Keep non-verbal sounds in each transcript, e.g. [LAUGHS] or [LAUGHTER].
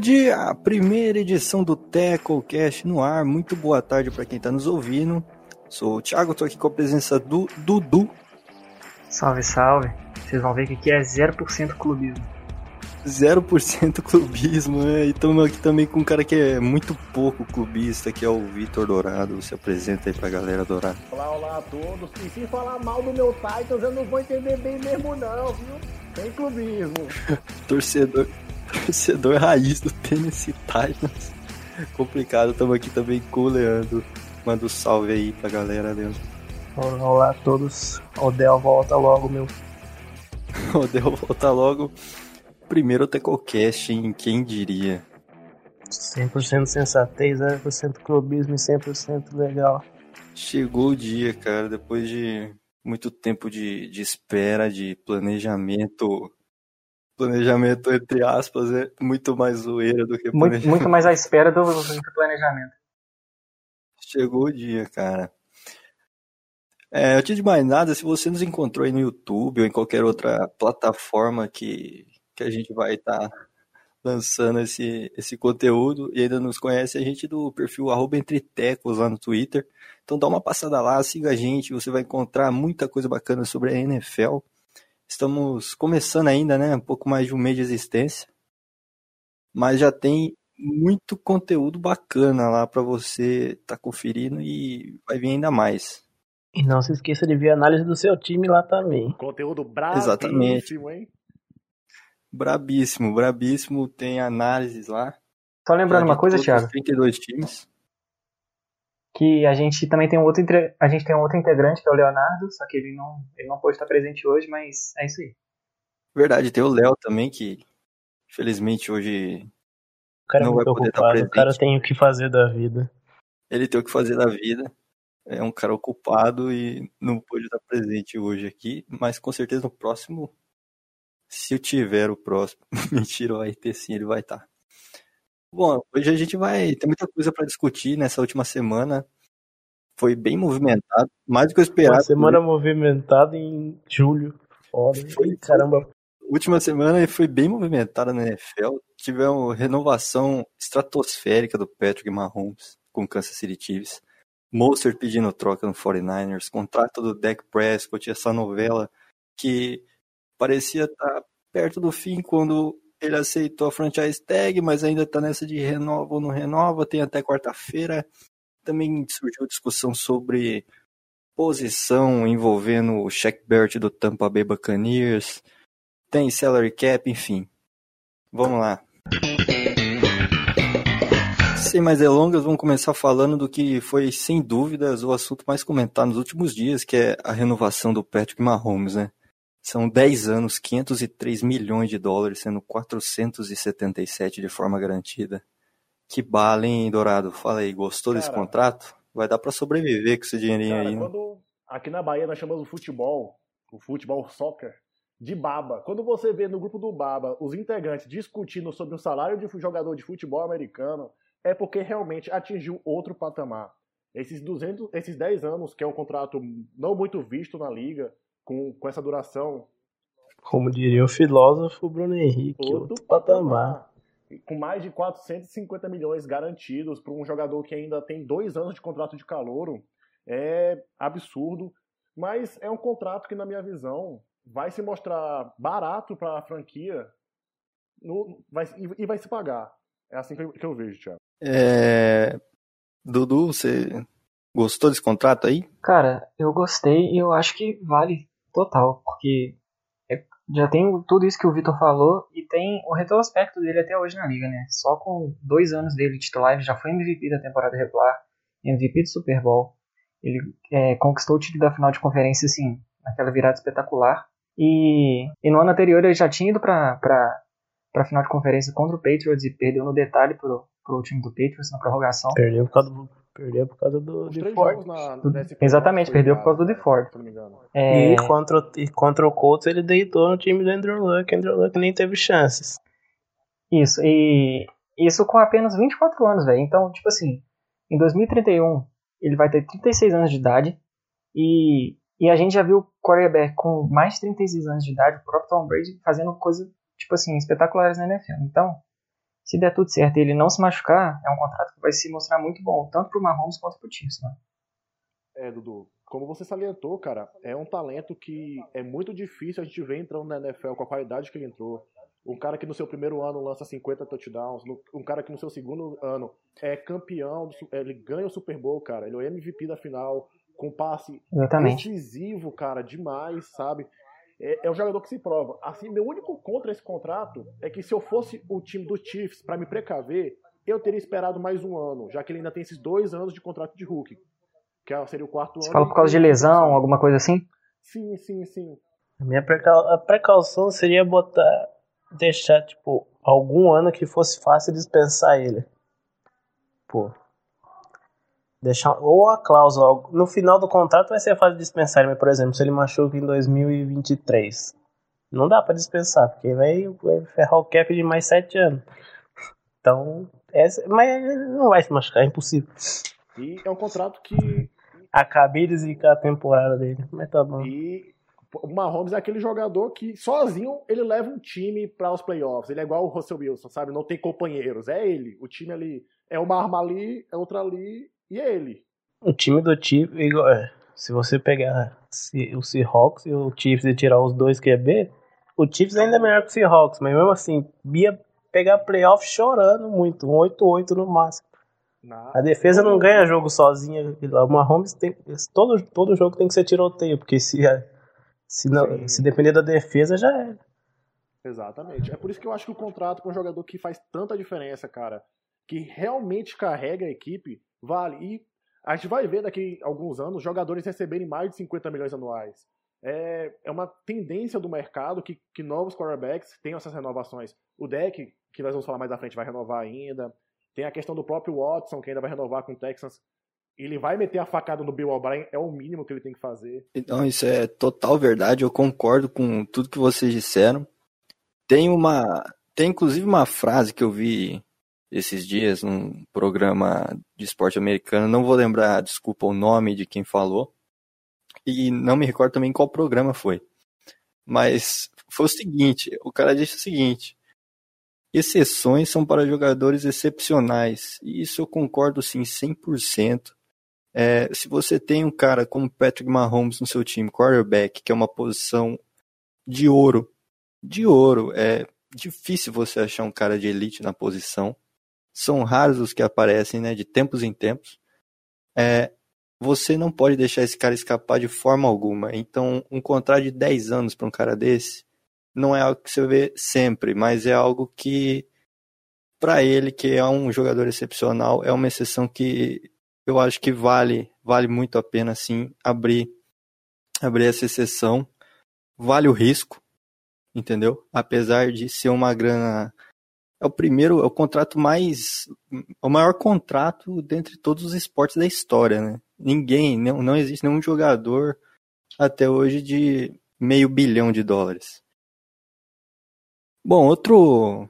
Dia, a primeira edição do TecoCast no ar. Muito boa tarde para quem está nos ouvindo. Sou o Thiago, estou aqui com a presença do Dudu. Salve, salve. Vocês vão ver que aqui é 0% clubismo. 0% clubismo, né? E estamos aqui também com um cara que é muito pouco clubista, que é o Vitor Dourado. Se apresenta aí pra galera Dourado. Olá, olá a todos. E se falar mal do meu Titans, eu não vou entender bem mesmo não, viu? Tem clubismo. [LAUGHS] Torcedor torcedor raiz do Tennessee Titans. Complicado, estamos aqui também com o Leandro. Manda um salve aí pra galera, Leandro. Olá, a todos. Odell volta logo, meu. [LAUGHS] Odell volta logo. Primeiro Tecocast, em quem diria? 100% sensatez, 0% clubismo e 100% legal. Chegou o dia, cara, depois de muito tempo de, de espera, de planejamento planejamento, entre aspas, é muito mais zoeira do que muito, muito mais à espera do, do planejamento. Chegou o dia, cara. É, antes de mais nada, se você nos encontrou aí no YouTube ou em qualquer outra plataforma que, que a gente vai estar tá lançando esse, esse conteúdo e ainda nos conhece, a gente do perfil arroba entretecos lá no Twitter. Então dá uma passada lá, siga a gente, você vai encontrar muita coisa bacana sobre a NFL. Estamos começando ainda, né? Um pouco mais de um mês de existência. Mas já tem muito conteúdo bacana lá para você estar tá conferindo e vai vir ainda mais. E não se esqueça de ver a análise do seu time lá também. Conteúdo brabíssimo, Exatamente. hein? Brabíssimo, brabíssimo. Tem análises lá. Só lembrando uma coisa, Thiago. 32 times que a gente também tem um outro a gente tem um outro integrante que é o Leonardo, só que ele não ele não pôde estar presente hoje, mas é isso aí. Verdade, tem o Léo também que infelizmente hoje o cara é não vai poder ocupado, estar presente. O cara tem o que fazer da vida. Ele tem o que fazer da vida. É um cara ocupado e não pôde estar presente hoje aqui, mas com certeza no próximo se eu tiver o próximo, [LAUGHS] mentira, vai ter sim, ele vai estar. Bom, hoje a gente vai ter muita coisa para discutir nessa última semana. Foi bem movimentado, mais do que eu esperava. Uma semana movimentada em julho. Foda, foi, caramba. Última semana foi bem movimentada na NFL. Tivemos renovação estratosférica do Patrick Mahomes com o Kansas City Chiefs. Mostert pedindo troca no 49ers. Contrato do Dak Prescott. Essa novela que parecia estar perto do fim quando ele aceitou a franchise tag, mas ainda está nessa de renova ou não renova, tem até quarta-feira. Também surgiu discussão sobre posição envolvendo o Shaq Barrett do Tampa Bay Buccaneers, tem salary cap, enfim. Vamos lá. Sem mais delongas, vamos começar falando do que foi, sem dúvidas, o assunto mais comentado nos últimos dias, que é a renovação do Patrick Mahomes, né? São 10 anos, 503 milhões de dólares, sendo 477 de forma garantida. Que bala, hein, Dourado? Fala aí, gostou cara, desse contrato? Vai dar para sobreviver com esse dinheirinho cara, aí, né? Quando, aqui na Bahia nós chamamos o futebol, o futebol soccer, de baba. Quando você vê no grupo do baba os integrantes discutindo sobre o salário de jogador de futebol americano, é porque realmente atingiu outro patamar. Esses 200, esses 10 anos, que é um contrato não muito visto na liga, com, com essa duração. Como diria o filósofo Bruno Henrique, outro, outro patamar. patamar. Com mais de 450 milhões garantidos para um jogador que ainda tem dois anos de contrato de calouro, é absurdo. Mas é um contrato que, na minha visão, vai se mostrar barato para a franquia no, vai, e, e, vai se pagar. É assim que eu, que eu vejo, Thiago. É... Dudu, você gostou desse contrato aí? Cara, eu gostei e eu acho que vale total, porque é, já tem tudo isso que o Vitor falou e tem o retrospecto dele até hoje na liga, né? Só com dois anos dele titular, ele já foi MVP da temporada regular, MVP do Super Bowl. Ele é, conquistou o título da final de conferência, assim, naquela virada espetacular. E, e no ano anterior ele já tinha ido pra, pra final de conferência contra o Patriots e perdeu no detalhe pro, pro time do Patriots na prorrogação. Perdeu por causa do, Perdeu por causa do DeFord. Exatamente, perdeu por causa do DeFord. É... E, contra, e contra o Colts ele deitou no time do Andrew Luck. Andrew Luck nem teve chances. Isso, e isso com apenas 24 anos, velho. Então, tipo assim, em 2031 ele vai ter 36 anos de idade. E, e a gente já viu o quarterback com mais de 36 anos de idade, o próprio Tom Brady, fazendo coisas, tipo assim, espetaculares na NFL. Então, se der tudo certo e ele não se machucar, é um contrato que vai se mostrar muito bom, tanto pro Mahomes quanto pro Chiefs, né? É, Dudu, como você salientou, cara, é um talento que é muito difícil a gente ver entrando na NFL com a qualidade que ele entrou. Um cara que no seu primeiro ano lança 50 touchdowns, um cara que no seu segundo ano é campeão, ele ganha o Super Bowl, cara, ele é o MVP da final, com passe Exatamente. decisivo, cara, demais, sabe? É, é um jogador que se prova. Assim, meu único contra esse contrato é que se eu fosse o time do Chiefs para me precaver, eu teria esperado mais um ano, já que ele ainda tem esses dois anos de contrato de rookie. Que é, seria o quarto Você ano. fala por causa de lesão, alguma coisa assim? Sim, sim, sim. A minha precau... a precaução seria botar. deixar, tipo, algum ano que fosse fácil dispensar ele. Pô. Deixar, ou a cláusula, no final do contrato vai ser fácil dispensar ele, mas, por exemplo, se ele machuca em 2023, não dá para dispensar, porque vai, vai ferrar o cap de mais 7 anos. Então, essa, mas não vai se machucar, é impossível. E é um contrato que. Acabei de zicar a temporada dele, mas tá bom. E o Mahomes é aquele jogador que sozinho ele leva um time para os playoffs. Ele é igual o Russell Wilson, sabe? Não tem companheiros. É ele. O time ali é uma arma ali, é outra ali e é ele. O time do Chiefs, é, se você pegar o Seahawks e o Chiefs e tirar os dois QB, o Chiefs ainda é melhor que o Seahawks, mas mesmo assim, ia pegar playoff chorando muito, um 8-8 no máximo. A defesa não ganha jogo sozinha. O Mahomes tem. Todo, todo jogo tem que ser tiroteio, porque se, se, não, se depender da defesa, já é. Exatamente. É por isso que eu acho que o contrato com um jogador que faz tanta diferença, cara, que realmente carrega a equipe, vale. E a gente vai ver daqui a alguns anos jogadores receberem mais de 50 milhões anuais. É, é uma tendência do mercado que, que novos quarterbacks tenham essas renovações. O deck, que nós vamos falar mais à frente, vai renovar ainda. Tem a questão do próprio Watson, que ainda vai renovar com o Texans. Ele vai meter a facada no Bill O'Brien, é o mínimo que ele tem que fazer. Então, isso é total verdade, eu concordo com tudo que vocês disseram. Tem uma. Tem inclusive uma frase que eu vi esses dias num programa de esporte americano, não vou lembrar, desculpa, o nome de quem falou, e não me recordo também qual programa foi. Mas foi o seguinte, o cara disse o seguinte, exceções são para jogadores excepcionais, e isso eu concordo sim 100%. É, se você tem um cara como Patrick Mahomes no seu time, quarterback, que é uma posição de ouro, de ouro, é difícil você achar um cara de elite na posição são raros os que aparecem, né, de tempos em tempos. É, você não pode deixar esse cara escapar de forma alguma. Então, um contrato de 10 anos para um cara desse não é algo que você vê sempre, mas é algo que, para ele, que é um jogador excepcional, é uma exceção que eu acho que vale, vale muito a pena, sim, abrir, abrir essa exceção. Vale o risco, entendeu? Apesar de ser uma grana é o primeiro, é o contrato mais. o maior contrato dentre todos os esportes da história, né? Ninguém, não, não existe nenhum jogador até hoje de meio bilhão de dólares. Bom, outro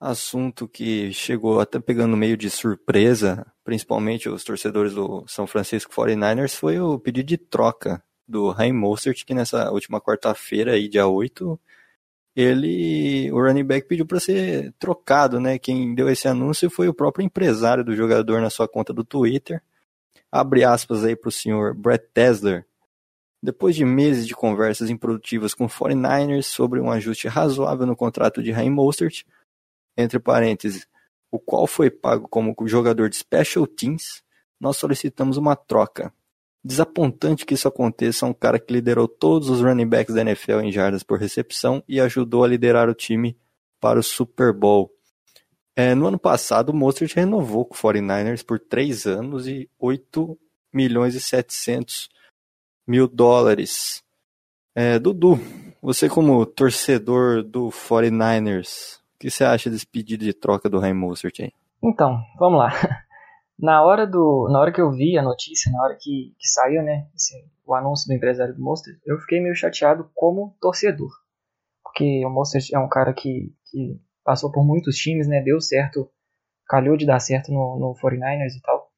assunto que chegou até pegando meio de surpresa, principalmente os torcedores do São Francisco 49ers, foi o pedido de troca do Raim Mostert, que nessa última quarta-feira, aí, dia 8, ele, o running back pediu para ser trocado, né? Quem deu esse anúncio foi o próprio empresário do jogador na sua conta do Twitter. Abre aspas aí para o senhor Brett Tesler. Depois de meses de conversas improdutivas com 49ers sobre um ajuste razoável no contrato de Raheem Mostert, entre parênteses, o qual foi pago como jogador de special teams, nós solicitamos uma troca. Desapontante que isso aconteça um cara que liderou todos os running backs da NFL em jardas por recepção e ajudou a liderar o time para o Super Bowl. É, no ano passado, o Mostert renovou com o 49ers por 3 anos e 8 milhões e 700 mil dólares. É, Dudu, você como torcedor do 49ers, o que você acha desse pedido de troca do Raheem Mostert aí? Então, vamos lá. Na hora, do, na hora que eu vi a notícia, na hora que, que saiu né, assim, o anúncio do empresário do Monster, eu fiquei meio chateado como torcedor. Porque o Monster é um cara que, que passou por muitos times, né, deu certo, calhou de dar certo no, no 49ers e tal.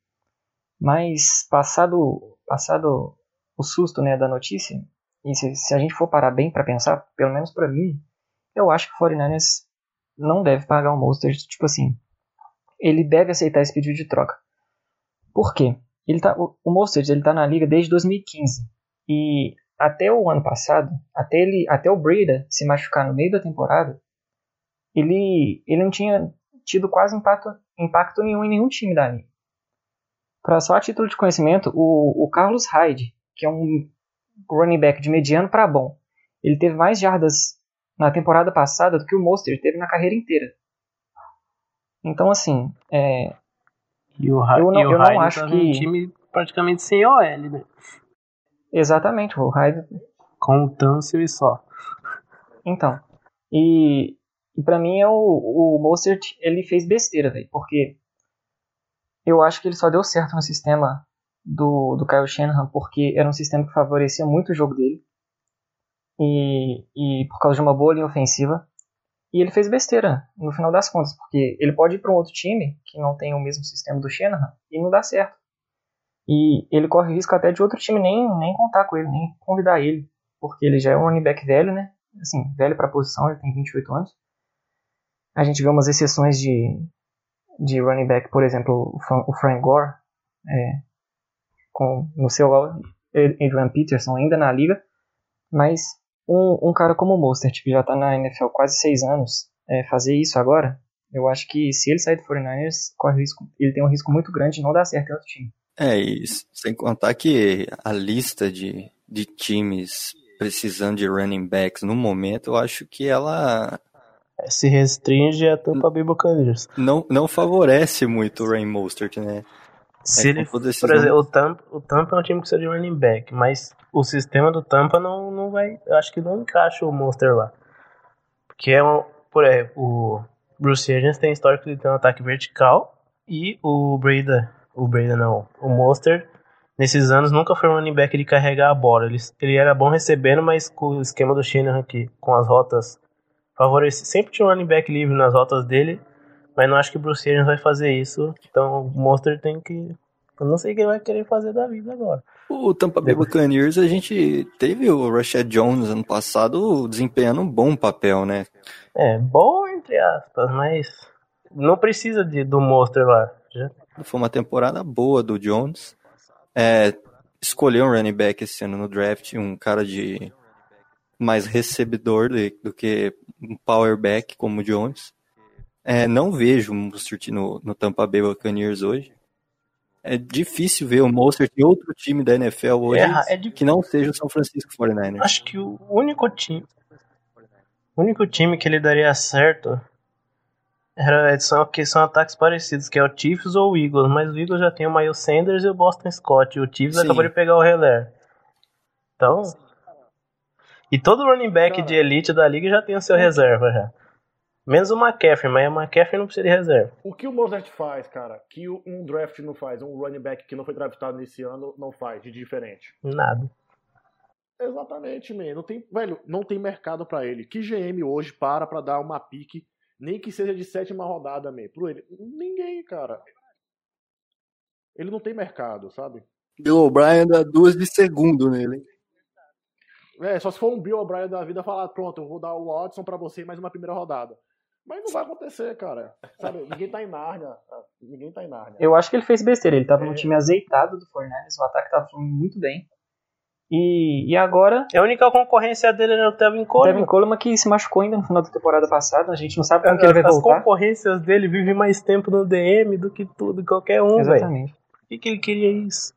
Mas passado, passado o susto né, da notícia, e se, se a gente for parar bem para pensar, pelo menos para mim, eu acho que o 49ers não deve pagar o Mostert, tipo assim, ele deve aceitar esse pedido de troca. Por quê? Ele tá, o, Mostert ele tá na liga desde 2015 e até o ano passado, até ele, até o Breda se machucar no meio da temporada, ele, ele não tinha tido quase impacto, impacto nenhum em nenhum time da liga. Para só a título de conhecimento, o, o Carlos Hyde, que é um running back de mediano para bom, ele teve mais jardas na temporada passada do que o Mostert teve na carreira inteira. Então, assim, é, E o, Ra Eu não- e o eu não acho tava que- um time praticamente sem OL, né? exatamente, o Hyde Com o Tâncio e só. Então, e, e para mim é o, o Mostert, ele fez besteira, velho, porque eu acho que ele só deu certo no sistema do, do Kyle Shanahan, porque era um sistema que favorecia muito o jogo dele, e, e por causa de uma boa linha ofensiva, e ele fez besteira, no final das contas, porque ele pode ir para um outro time que não tem o mesmo sistema do Shanahan, e não dá certo. E ele corre risco até de outro time nem, nem contar com ele, nem convidar ele, porque ele já é um running back velho, né? Assim, velho para a posição, ele tem 28 anos. A gente vê umas exceções de, de running back, por exemplo, o Fran- o Frank Gore, é, com, no seu Adrian Peterson ainda na liga, mas um, um cara como o Mostert, que já está na NFL há quase 6 anos, é, fazer isso agora, eu acho que se ele sair do 49ers, corre risco, ele tem um risco muito grande de não dar certo em outro time. É, e sem contar que a lista de, de times precisando de running backs no momento, eu acho que ela Se restringe a Tampa Bay Buccaneers. não, não favorece muito o Rain Mostert, né? Se É, ele, esses por exemplo, o Tampa, o Tampa é um time que precisa de running back, mas o sistema do Tampa não, não vai. Eu acho que não encaixa o Monster lá. Porque é um. Por exemplo, o Bruce Arians tem histórico de ter um ataque vertical e o Breda. O Breda não. O Monster, nesses anos, nunca foi um running back de carregar a bola. Ele, ele era bom recebendo, mas com o esquema do Shanahan aqui, com as rotas favorece. Sempre tinha um running back livre nas rotas dele. Mas não acho que o Bruce Arians vai fazer isso. Então o Monster tem que. Eu não sei o que ele vai querer fazer da vida agora. O Tampa Bay Buccaneers, a gente teve o Rashad Jones ano passado desempenhando um bom papel, né? É, bom entre aspas, mas não precisa de, do Monster lá. Já, Foi uma temporada boa do Jones. É, escolheu um running back esse ano no draft, um cara de mais recebedor do, do que um power back como o Jones. É, não vejo o Mostert no, no Tampa Bay Buccaneers hoje. É difícil ver o Mostert em outro time da NFL hoje É, é que não seja o São Francisco 49ers. acho que o único time. O único time que ele daria certo era são, que são ataques parecidos, que é o Chiefs ou o Eagles, mas o Eagles já tem o Miles Sanders e o Boston Scott. E o Chiefs Sim. acabou de pegar o Heller. Então. E todo running back de elite da liga já tem o seu reserva já. Menos o McCaffrey, mas o McCaffrey não precisa de reserva. O que o Mozart faz, cara, que o- um draft não faz, um running back que não foi draftado nesse ano não faz de diferente? Nada. Exatamente, man. Não tem, velho, não tem mercado pra ele. Que GM hoje para pra dar uma pique, nem que seja de sétima rodada, man, pro ele? Ninguém, cara. Ele não tem mercado, sabe? Bill O'Brien dá duas de segundo nele. É, só se for um Bill O'Brien da vida falar, pronto, eu vou dar o Watson pra você em mais uma primeira rodada. Mas não vai acontecer, cara. Sabe, [LAUGHS] ninguém tá em Nárnia. Ninguém tá em Nárnia. Eu acho que ele fez besteira. Ele tava É. num time azeitado do Fortnite, o ataque tava fluindo muito bem. E, e agora, A única concorrência dele era o Tevin Coleman. Devin Coleman que se machucou ainda no final da temporada passada. A gente não sabe como que ele vai As voltar. concorrências dele vivem mais tempo no DM do que tudo, qualquer um, velho. Exatamente. Por que, que ele queria isso?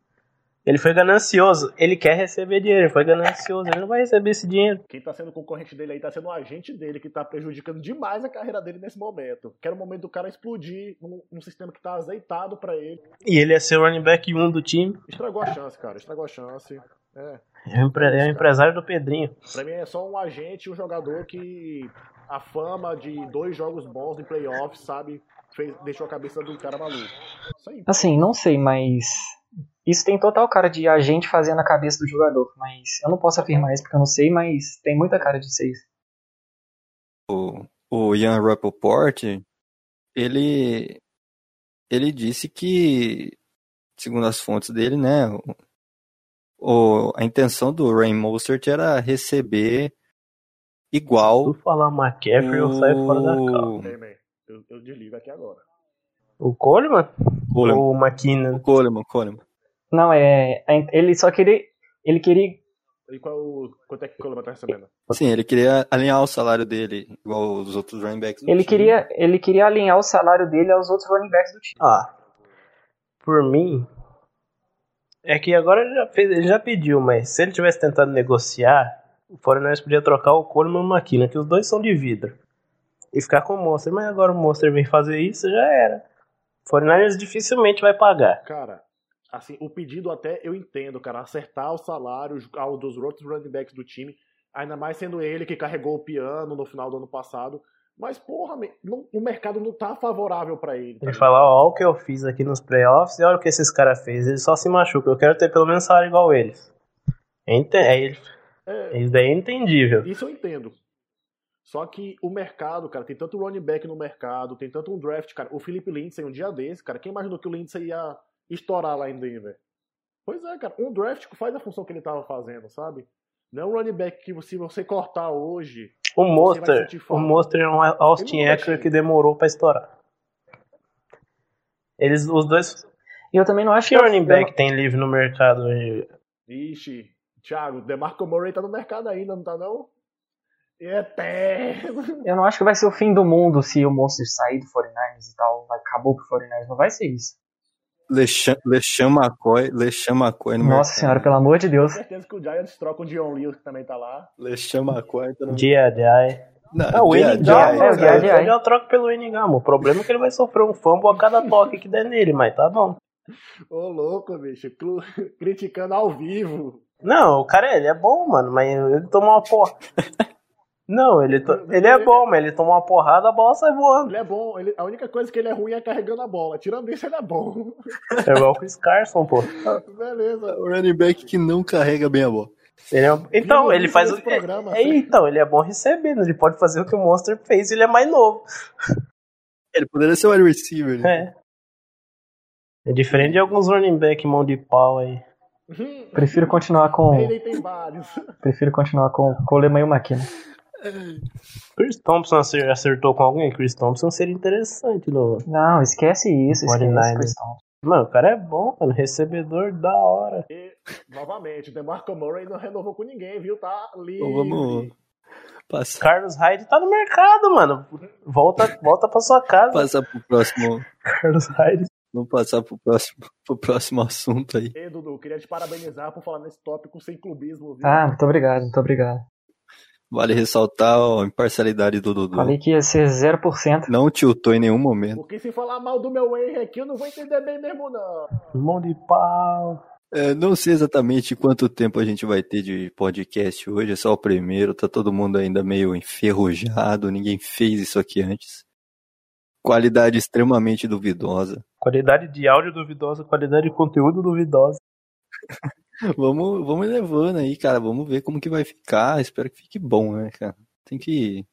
Ele foi ganancioso. Ele quer receber dinheiro. Ele foi ganancioso. Ele não vai receber esse dinheiro. Quem tá sendo concorrente dele aí tá sendo o agente dele que tá prejudicando demais a carreira dele nesse momento. Que era o momento do cara explodir num, num sistema que tá azeitado pra ele. E ele é ser o running back 1 do time. Estragou a chance, cara. Estragou a chance. É. É o, empre- é o empresário do Pedrinho. Pra mim é só um agente e um jogador que a fama de dois jogos bons em playoffs, sabe, fez, deixou a cabeça do cara maluco. Isso aí. Assim, não sei, mas. Isso tem total cara de agente fazendo a cabeça do jogador. Mas eu não posso afirmar isso porque eu não sei, mas tem muita cara de ser isso. o, o Ian Rappaport, ele, ele disse que, segundo as fontes dele, né, o, o- a intenção do Rain Mostert era receber igual. Se tu falar McCaffrey, eu saio fora da o man, eu, eu desligo aqui agora. O Coleman? Coleman. Ou o McKinnon? O Coleman, Coleman. Não, é. Ele só queria. Ele queria. E qual é o, quanto é que o Coleman tá recebendo? Sim, ele queria alinhar o salário dele, igual os outros running backs. do Ele time. queria, ele queria alinhar o salário dele aos outros running backs do time. Ah, por mim. É que agora ele já, fez, ele já pediu, mas se ele tivesse tentado negociar, o 49ers podia trocar o Coleman e o McKinnon, que os dois são de vidro. E ficar com o Monster. Mas agora o Monster vem fazer isso, já era. O 49ers dificilmente vai pagar. Cara, assim, o pedido até eu entendo, cara, acertar o salário ao dos outros running backs do time, ainda mais sendo ele que carregou o piano no final do ano passado. Mas, porra, não- o mercado não tá favorável pra ele. tá Ele fala, ó, olha o que eu fiz aqui nos playoffs e olha o que esses caras fez. Eles só se machucam. Eu quero ter pelo menos salário igual eles. É, ente- é, ele- É, isso daí é entendível. Isso eu entendo. Só que o mercado, cara, tem tanto running back no mercado, tem tanto um draft, cara. O Felipe Lindsay, um dia desse, cara, quem imaginou que o Lindsay ia estourar lá em Denver? Pois é, cara, um draft que faz a função que ele tava fazendo, sabe? Não é um running back que se você cortar hoje, O Monster, o. Monster é um Austin não Eckler que demorou pra estourar. Eles, os dois. E eu também não acho Que que. running back tem livre no mercado hoje? ixi, Thiago, DeMarco Murray tá no mercado ainda, não tá não? Eterno. [LAUGHS] Eu não acho que vai ser o fim do mundo se o Monster sair do 49ers e tal. Vai, acabou pro 49ers. Não vai ser isso. LeSean LeSean McCoy, LeSean McCoy no Nossa mercado. senhora, pelo amor de Com Deus. certeza que o Giants troca o Dion Lewis, que também tá lá. LeSean McCoy tá no G.I. Não, Ah, o G.I. N. Joe, é, o Gamo, G.I. eu já troco pelo N. Gamo. O problema é que ele vai sofrer um fumble a cada toque que der nele, mas tá bom. Ô, louco, bicho. clu- Criticando ao vivo. Não, o cara ele é bom, mano, mas ele tomou uma porra. [LAUGHS] Não, ele, to- ele é bom, mas ele tomou uma porrada, a bola sai voando. Ele é bom. Ele, a única coisa que ele é ruim é carregando a bola. Tirando isso, ele é bom. É igual o Chris Carson, pô. [LAUGHS] Beleza. O running back que não carrega bem a bola. Ele é- Então, ele faz o programa, é, é, então, ele é bom recebendo, ele pode fazer o que o Monster fez, ele é mais novo. Ele poderia ser o wide receiver, né? É. É diferente de alguns running back mão de pau aí. Prefiro continuar com. Ele tem vários. Prefiro continuar com o Coleman e o McKinnon. Chris Thompson acer- acertou com alguém? Chris Thompson seria interessante no. Não, esquece isso, esquece 49ers. Chris Thompson. Mano, o cara é bom, mano. Recebedor da hora. E, novamente, o DeMarco Murray não renovou com ninguém, viu? Tá livre. Então vamos passar, Carlos Hyde tá no mercado, mano. Volta, volta pra sua casa. passar pro próximo. Carlos Hyde. Vamos passar pro próximo, pro próximo assunto aí. E, Dudu, queria te parabenizar por falar nesse tópico sem clubismo, viu? Ah, muito obrigado, muito obrigado. Vale ressaltar a imparcialidade do Dudu. Falei que ia ser 0%. Não tiltou em nenhum momento. Porque se falar mal do meu Henry aqui, eu não vou entender bem mesmo, não. Mão de pau. É, não sei exatamente quanto tempo a gente vai ter de podcast hoje, é só o primeiro, tá todo mundo ainda meio enferrujado, ninguém fez isso aqui antes. Qualidade extremamente duvidosa. Qualidade de áudio duvidosa, qualidade de conteúdo duvidosa. [LAUGHS] [LAUGHS] Vamos, vamos levando aí, cara, vamos ver como que vai ficar, espero que fique bom, né, cara? Tem que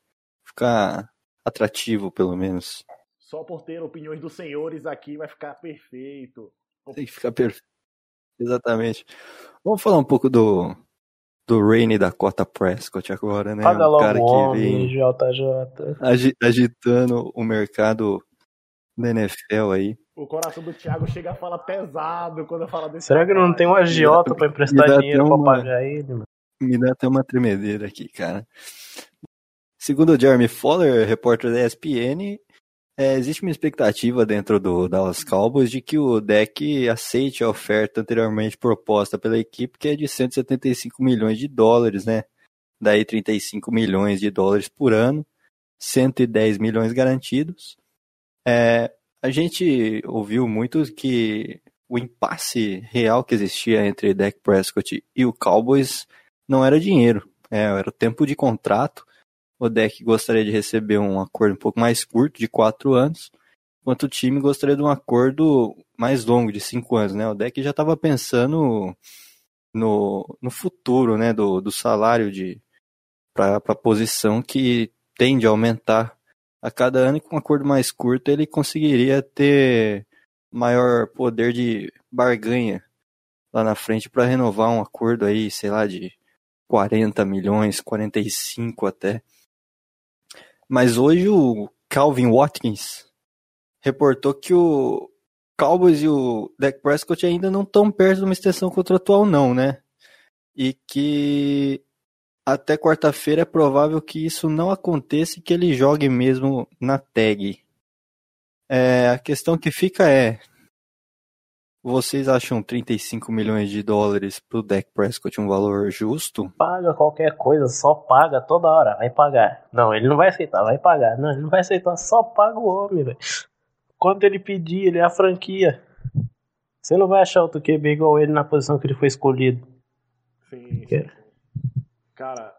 ficar atrativo, pelo menos. Só por ter opiniões dos senhores aqui vai ficar perfeito. Tem que ficar perfeito. Exatamente. Vamos falar um pouco do, do Rainy Dakota Prescott agora, né? Paga um logo cara que homem, vem JJ. agi- agitando o mercado da NFL aí. O coração do Thiago chega a falar pesado quando eu falo desse Será que não tem um agiota pra Me emprestar dinheiro até pra uma- pagar ele, mano? Me dá até uma tremedeira aqui, cara. Segundo o Jeremy Fowler, repórter da ESPN, é, existe uma expectativa dentro do Dallas Cowboys de que o deck aceite a oferta anteriormente proposta pela equipe, que é de 175 milhões de dólares, né? Daí 35 milhões de dólares por ano, 110 milhões garantidos. É, a gente ouviu muito que o impasse real que existia entre Dak Prescott e o Cowboys não era dinheiro, é, era o tempo de contrato. O deck gostaria de receber um acordo um pouco mais curto, de quatro anos, enquanto o time gostaria de um acordo mais longo, de cinco anos. Né? O deck já estava pensando no, no futuro né? do, do salário para a posição que tende a aumentar a cada ano, com um acordo mais curto ele conseguiria ter maior poder de barganha lá na frente para renovar um acordo aí, sei lá, de 40 milhões, 45 até. Mas hoje o Calvin Watkins reportou que o Cowboys e o Dak Prescott ainda não estão perto de uma extensão contratual não, né? E que até quarta-feira é provável que isso não aconteça e que ele jogue mesmo na tag. É, a questão que fica é: vocês acham 35 milhões de dólares pro Dak Prescott um valor justo? Paga qualquer coisa, só paga toda hora, vai pagar. Não, ele não vai aceitar, vai pagar. Não, ele não vai aceitar, só paga o homem, velho. Quanto ele pedir, ele é a franquia. Você não vai achar outro QB igual ele na posição que ele foi escolhido. Sim, sim. Cara,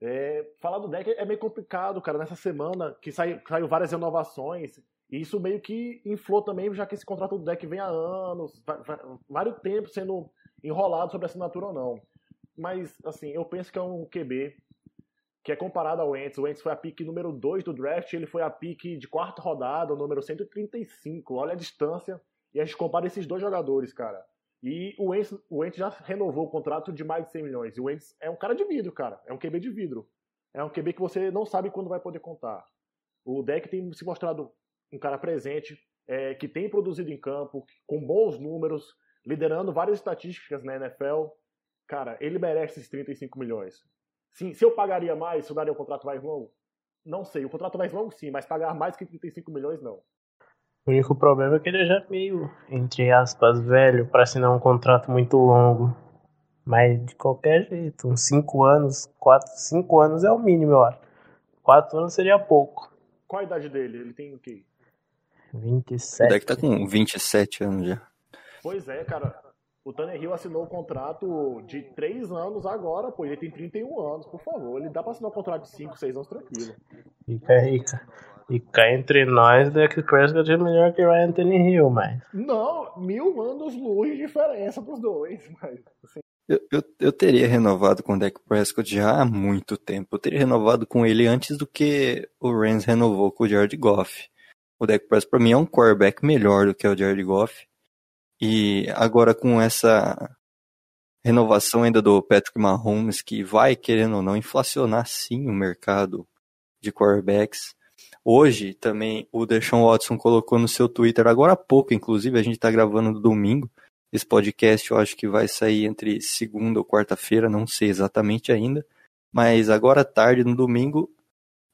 é, falar do deck é meio complicado, cara. Nessa semana que saiu, saiu várias renovações, e isso meio que inflou também, já que esse contrato do deck vem há anos, vários tempos sendo enrolado sobre assinatura ou não. Mas, assim, eu penso que é um QB que é comparado ao Wentz. O Wentz foi a pick número 2 do draft, ele foi a pick de quarta rodada, o número 135. Olha a distância. E a gente compara esses dois jogadores, cara. E o Wentz, o Wentz já renovou o contrato de mais de 100 milhões. E o Wentz é um cara de vidro, cara. É um QB de vidro. É um QB que você não sabe quando vai poder contar. O deck tem se mostrado um cara presente, é, que tem produzido em campo, com bons números, liderando várias estatísticas na NFL. Cara, ele merece esses 35 milhões. Sim, se eu pagaria mais, se eu daria um contrato mais longo, não sei. O contrato mais longo sim, mas pagar mais que 35 milhões não. O único problema é que ele já é meio, entre aspas, velho para assinar um contrato muito longo. Mas de qualquer jeito, uns 5 anos, 4, 5 anos é o mínimo, eu acho. 4 anos seria pouco. Qual a idade dele? Ele tem o quê? 27. O deck tá com 27 anos já. Pois é, cara. O Tannehill assinou o um contrato de 3 anos agora, pô. Ele tem 31 anos, por favor. Ele dá pra assinar um contrato de 5, 6 anos tranquilo. Fica rica. E cá entre nós, Dak Prescott é melhor que Ryan Tannehill, mas... Não, mil anos luz de diferença pros dois, mas... Assim... Eu, eu, eu, teria renovado com o Dak Prescott já há muito tempo. Eu teria renovado com ele antes do que o Rams renovou com o Jared Goff. O Dak Prescott, para mim, é um quarterback melhor do que o Jared Goff. E agora com essa renovação ainda do Patrick Mahomes, que vai, querendo ou não, inflacionar sim o mercado de quarterbacks. Hoje também o Deshaun Watson colocou no seu Twitter, agora há pouco, inclusive, a gente está gravando no domingo. Esse podcast eu acho que vai sair entre segunda ou quarta-feira, não sei exatamente ainda. Mas agora à tarde, no domingo,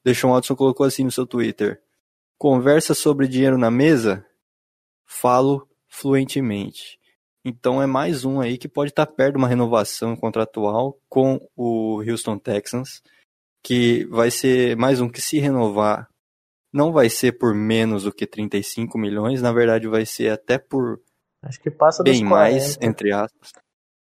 Deshaun Watson colocou assim no seu Twitter. Conversa sobre dinheiro na mesa? Falo fluentemente. Então é mais um aí que pode estar perto de uma renovação contratual com o Houston Texans, que vai ser mais um que se renovar não vai ser por menos do que 35 milhões, na verdade vai ser até por Acho que passa bem mais, entre aspas.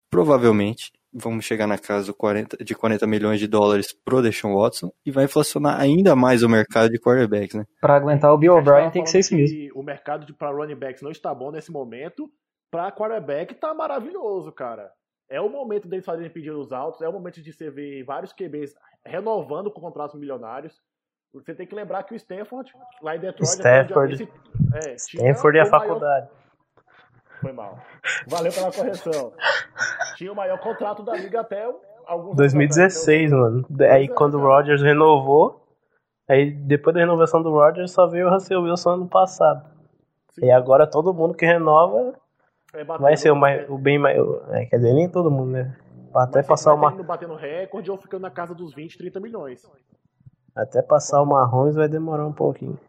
Provavelmente vamos chegar na casa 40, de 40 milhões de dólares pro Deshaun Watson e vai inflacionar ainda mais o mercado de quarterbacks, né? Para aguentar o Bill O'Brien tem que ser isso mesmo. O mercado para running backs não está bom nesse momento, para quarterback tá maravilhoso, cara. É o momento deles fazerem pedidos altos, é o momento de você ver vários QBs renovando com contratos milionários. Você tem que lembrar que o Stanford, lá em Detroit, Stanford, é, Stanford é a faculdade. Maior... Foi mal. Valeu pela correção. Tinha o maior contrato da liga até alguns 2016, mano. Aí é, quando o Rodgers renovou, aí depois da renovação do Rodgers só veio o Russell Wilson ano passado. Sim. E agora todo mundo que renova é vai ser o, mais, o bem mais. É, quer dizer, nem todo mundo, né? Até passar uma. batendo recorde ou ficando na casa dos 20, 30 milhões. Até passar o Mahomes vai demorar um pouquinho.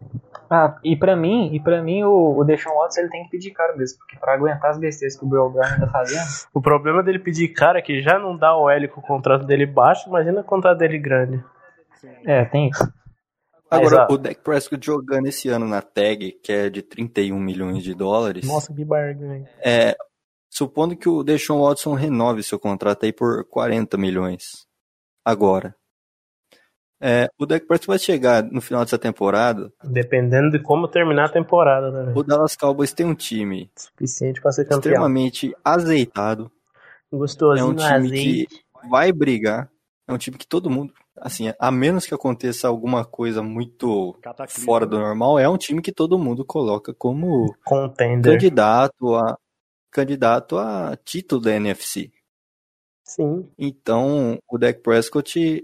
Ah, e pra mim, e para mim o, o Deshaun Watson ele tem que pedir caro mesmo, porque pra aguentar as besteiras que o Bill O'Brien anda fazendo. o problema dele pedir caro é que já não dá o L com o contrato dele baixo, imagina o contrato dele grande. É, tem isso. Agora, Exato. o Dak Prescott jogando esse ano na tag, que é de 31 milhões de dólares. Nossa, que barganha. É, supondo que o Deshaun Watson renove seu contrato aí por 40 milhões. Agora. É, o Dak Prescott vai chegar no final dessa temporada. Dependendo de como terminar a temporada, né? O Dallas Cowboys tem um time suficiente para ser campeão. Extremamente azeitado. Gostosinho É um time azeite. que vai brigar. É um time que todo mundo, assim, a menos que aconteça alguma coisa muito fora do normal, é um time que todo mundo coloca como Contender. candidato a candidato a título da NFC. Sim. Então, o Dak Prescott,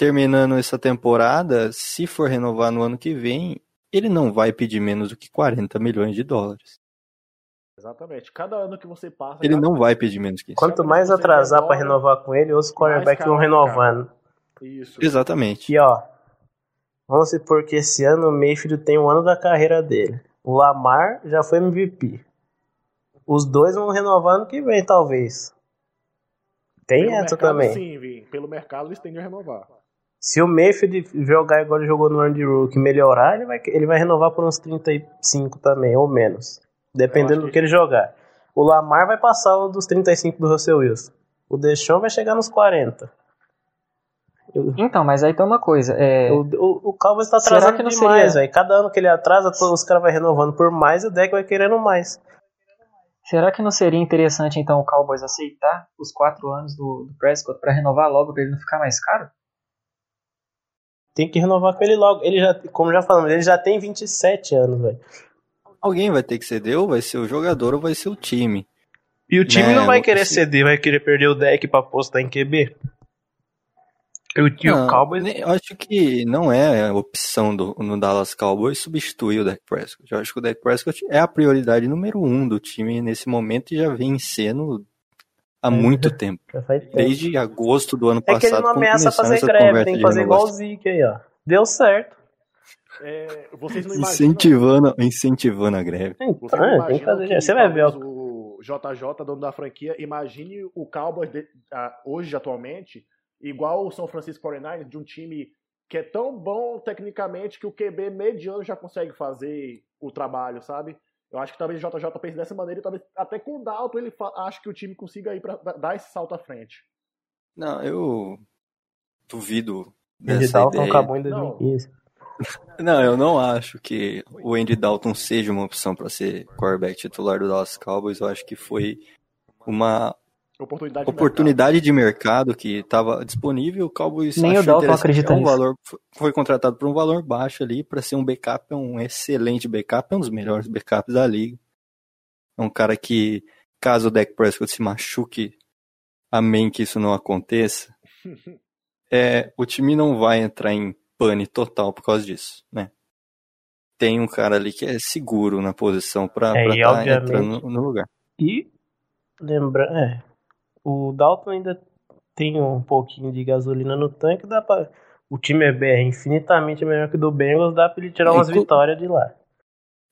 terminando essa temporada, se for renovar no ano que vem, ele não vai pedir menos do que 40 milhões de dólares. Exatamente. Cada ano que você passa. Ele não vai pedir menos que isso. Quanto mais atrasar pra renovar com ele, os quarterbacks vão renovando. Isso. Exatamente. Aqui, ó. Vamos supor que esse ano o Mayfield tem um ano da carreira dele. O Lamar já foi MVP. Os dois vão renovar ano que vem, talvez. Tem Pelo essa mercado, também. Sim, Vim. Pelo mercado eles tendem a renovar. Se o Mayfield jogar igual ele jogou no ano de rookie e melhorar, ele vai, ele vai renovar por uns 35 também, ou menos. Dependendo do que- que ele jogar. O Lamar vai passar o dos 35 do Russell Wilson. O Deshaun vai chegar nos 40. O, Então, mas aí tem uma coisa. É, o, o, o Cowboys tá Será atrasando que não demais, seria- velho. Cada ano que ele atrasa, os caras vão renovando por mais e o deck vai querendo mais. será que não seria interessante então o Cowboys aceitar os quatro anos do, do Prescott pra renovar logo pra ele não ficar mais caro? Tem que renovar com ele logo. Ele já, como já falamos, ele já tem 27 anos, velho. Alguém vai ter que ceder, ou vai ser o jogador ou vai ser o time. E o time Né, não vai querer ceder, vai querer perder o deck pra apostar em QB. E o, e o Não, Cowboys. Eu acho que não é a opção do, no Dallas Cowboys substituir o Dak Prescott. Eu acho que o Dak Prescott é a prioridade número um do time nesse momento e já vem sendo há É. muito [LAUGHS] tempo. Já faz tempo. Desde agosto do ano É passado. que ele não ameaça fazer greve, tem que de fazer igual o. Zeke aí, ó. Deu certo. É, vocês não imaginam. Incentivando, incentivando a greve. Vocês Então, não é, tem que imaginam fazer. que Você vai ver, o JJ, dono da franquia, imagine o Cowboys de- ah, hoje, atualmente, igual o São Francisco 49ers, de um time que é tão bom tecnicamente que o QB mediano já consegue fazer o trabalho, sabe? Eu acho que talvez o JJ pense dessa maneira e talvez até com o Dalton ele acha que o time consiga ir para dar esse salto à frente. Não, eu duvido Andy dessa Dalton ideia. acabou em Não. 2015. [LAUGHS] Não, eu não acho que o Andy Dalton seja uma opção para ser quarterback titular do Dallas Cowboys. Eu acho que foi uma Oportunidade de oportunidade de mercado que estava disponível. O Cowboys Nem o Dalton acredita é um nisso. valor foi contratado por um valor baixo ali para ser um backup, é um excelente backup, é um dos melhores backups da liga. É um cara que caso o Dak Prescott se machuque, amém que isso não aconteça. [LAUGHS] é, o time não vai entrar em pane total por causa disso, né? Tem um cara ali que é seguro na posição para É, estar obviamente- entrando no, no lugar. E, lembrando, é, o Dalton ainda tem um pouquinho de gasolina no tanque, dá pra, o time é BR infinitamente melhor que o do Bengals, dá pra ele tirar umas inclu- vitórias de lá.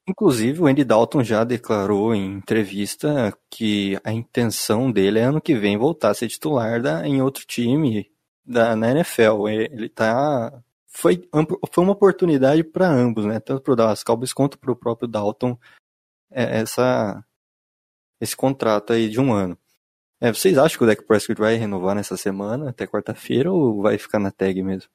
Inclusive, o Andy Dalton já declarou em entrevista que a intenção dele é ano que vem voltar a ser titular da, em outro time da, na NFL. Ele tá. Foi, foi uma oportunidade para ambos, né? Tanto para o Dallas Cowboys quanto para o próprio Dalton, é, essa, esse contrato aí de um ano. É, vocês acham que o Dak Prescott vai renovar nessa semana, até quarta-feira, ou vai ficar na tag mesmo?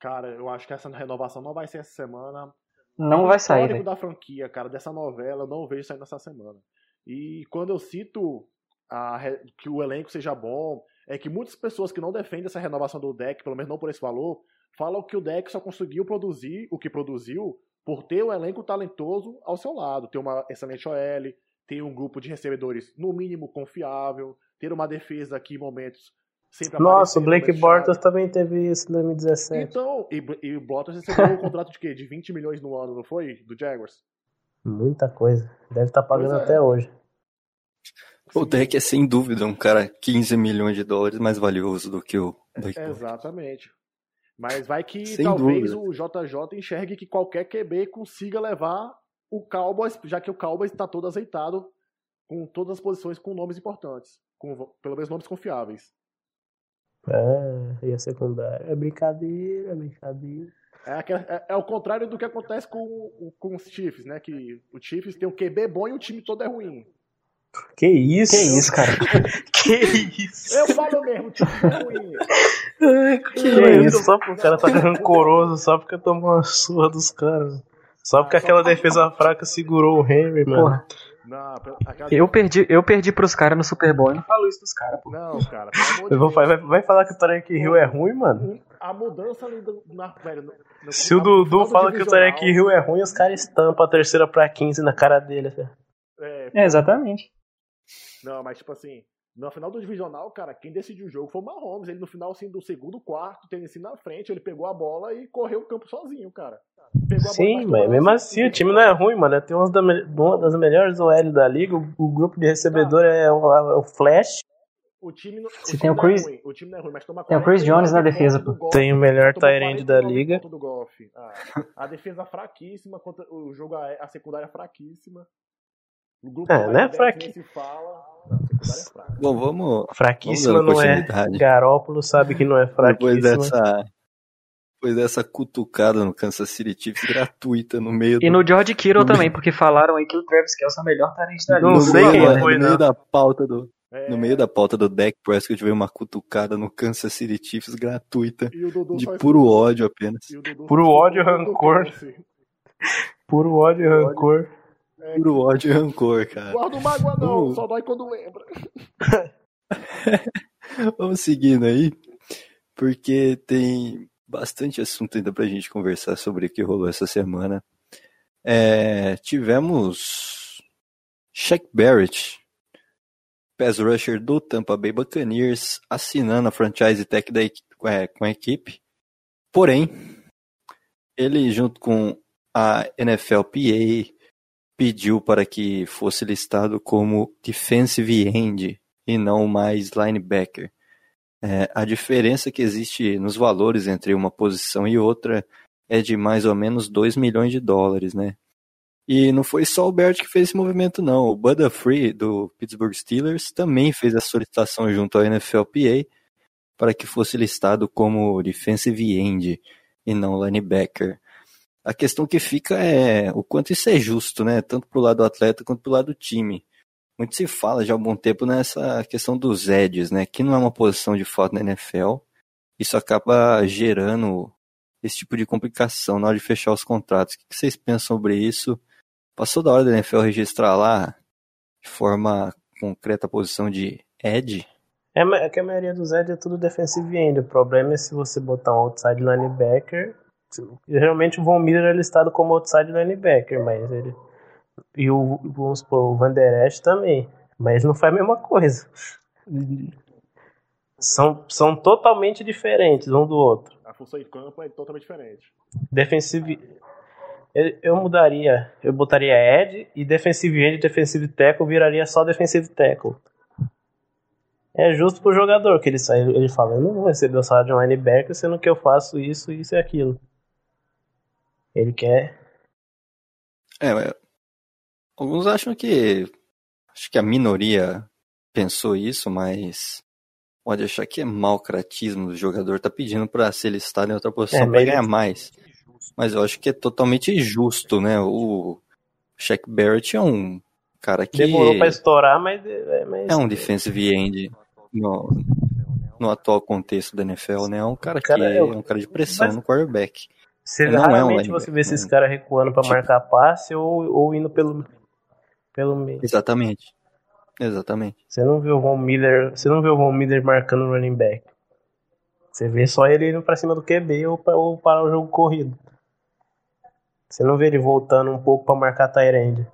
Cara, eu acho que essa renovação não vai ser essa semana. Não O vai sair, histórico velho. da franquia, cara, dessa novela, eu não vejo saindo essa semana. E quando eu cito a que o elenco seja bom, é que muitas pessoas que não defendem essa renovação do deck, pelo menos não por esse valor, falam que o deck só conseguiu produzir o que produziu por ter um elenco talentoso ao seu lado, ter uma excelente OL, ter um grupo de recebedores no mínimo confiável, ter uma defesa que em momentos sempre Nossa, o Blake Bortles também teve isso em 2017. Então, e, e o Bottas recebeu um contrato de quê? De 20 milhões no ano, não foi? Do Jaguars? Muita coisa. Deve estar pagando Pois é. até hoje. O Dak é sem dúvida um cara 15 milhões de dólares mais valioso do que o Blake Bortles. Exatamente. Mas vai que Sem talvez dúvida. o JJ enxergue que qualquer QB consiga levar o Cowboys, já que o Cowboys está todo azeitado com todas as posições com nomes importantes, com pelo menos nomes confiáveis. É, e a secundária. É brincadeira, é brincadeira. É, é- é o contrário do que acontece com, com os Chiefs, né? Que o Chiefs tem um QB bom e o time todo é ruim. Que isso? Que isso, cara? [LAUGHS] Que isso? Eu falo mesmo, o time é ruim. [LAUGHS] Que isso? Só porque o cara tá [LAUGHS] rancoroso, só porque tomou uma surra dos caras. Só porque aquela defesa fraca segurou o Henry, mano. Porra, Não, eu perdi, eu perdi pros caras no Super Bowl. Eu não falo isso dos caras, pô. não cara, pelo amor de Eu vou, Deus. vai, vai falar que o Tarek Hill é ruim, mano? A mudança ali do, na, velho, no, no- Se o Dudu fala que o Tarek Hill é ruim, os caras estampam a terceira pra 15 na cara dele. assim. é, É, exatamente. Não, mas tipo assim, Na final do divisional, cara, quem decidiu o jogo foi o Mahomes. Ele no final assim, do segundo quarto, Tennessee na frente, ele pegou a bola e correu o campo sozinho, cara. Pegou a Sim, bola, mas mesmo assim, o time não é ruim, mano. Tem uma das melhores OL da liga. O, grupo de recebedor é, o, é o Flash. O time, não, Se o tem o é Chris- ruim, o time não é ruim, mas toma Tem o Chris 49 Jones na defesa, pô. Tem o melhor Tyrande da 49 liga. Ah, a defesa fraquíssima, contra o jogo a, a secundária fraquíssima. O grupo É, não é linebacker é. Bom, vamos. Fraquíssima Vamos não é. Garópolo sabe que não é Depois fraquíssima. dessa. Depois dessa cutucada no Kansas City Chiefs gratuita no meio E do. no George Kittle também, porque falaram aí que o Travis Kelce é o melhor talento da liga. Não no sei meio, quem da- foi, no meio não. da pauta do. É, No meio da pauta do Dak Prescott veio uma cutucada no Kansas City Chiefs gratuita. De puro ódio apenas. Puro ódio, rancor. Puro ódio e rancor. Puro ódio e rancor, cara. Guarda mágoa não, Uh. só dói quando lembra. [LAUGHS] Vamos seguindo aí, porque tem bastante assunto ainda pra gente conversar sobre o que rolou essa semana. É, tivemos Shaq Barrett, pass rusher do Tampa Bay Buccaneers, assinando a franchise tag da, é, com a equipe. Porém, ele junto com a NFLPA pediu para que fosse listado como defensive end e não mais linebacker. É, a diferença que existe nos valores entre uma posição e outra é de mais ou menos 2 milhões de dólares, né? E não foi só o Bert que fez esse movimento, não. O Bud Free, do Pittsburgh Steelers, também fez a solicitação junto ao NFLPA para que fosse listado como defensive end e não linebacker. A questão que fica é o quanto isso é justo, né? Tanto para o lado do atleta quanto para o lado do time. Muito se fala já há um bom tempo nessa questão dos edges, né? Que não é uma posição de fato na NFL. Isso acaba gerando esse tipo de complicação na hora de fechar os contratos. O que vocês pensam sobre isso? Passou da hora da NFL registrar lá de forma concreta a posição de edge? É, é que a maioria dos Ed é tudo defensive end. O problema é se você botar um outside linebacker. Geralmente o Von Miller é listado como outside linebacker, mas ele. E o, vamos supor, o Van Der Esch também. Mas não faz a mesma coisa. São, são totalmente diferentes um do outro. A função em campo é totalmente diferente. Defensive. Eu, eu mudaria. Eu botaria Ed e defensive end, defensive tackle viraria só defensive tackle. É justo pro jogador que ele sai. Ele fala: Eu não vou receber o salário de um linebacker, sendo que eu faço isso, isso e aquilo. Ele quer. É, alguns acham que. Acho que a minoria pensou isso, mas pode achar que é malcratismo do jogador. Tá pedindo para ser listado em outra posição É, para ganhar ele- mais. Mas eu acho que é totalmente justo, né? O Shaq Barrett é um cara que Demorou pra estourar, mas. É, mas é um defensive end no, no atual contexto da NFL, né? É um cara que Cara, é eu- um cara de pressão mas- no quarterback. Você, não é um você vê esses né? caras recuando pra Tipo- marcar passe ou, ou indo pelo, pelo meio. Exatamente. Exatamente. Você não vê o Von Miller. Você não vê o Von Miller marcando o running back. Você vê só ele indo pra cima do QB ou, pra, ou parar o jogo corrido. Você não vê ele voltando um pouco pra marcar Tyrande.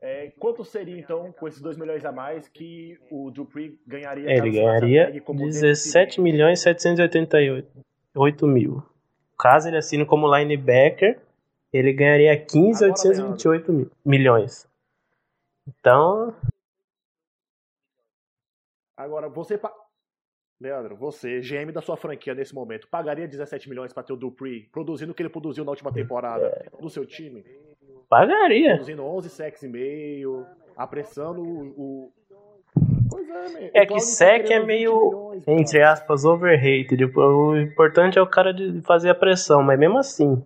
É, quanto seria, então, com esses 2 milhões a mais, que o Dupree ganharia? Ele caso ganharia faça tag como 17 milhões e 788 mil. Caso ele assine como linebacker, ele ganharia 15 Agora, 828 mil, milhões. Então, Agora, você. Pa... Leandro, você, GM da sua franquia nesse momento, pagaria 17 milhões pra ter o Dupree produzindo o que ele produziu na última temporada no seu time? pagaria. Produzindo 11 sacks e meio, apressando o. o... Pois é, man. É que sec é querendo 20 meio, milhões, entre aspas, overrated. O importante é o cara de fazer a pressão, mas mesmo assim,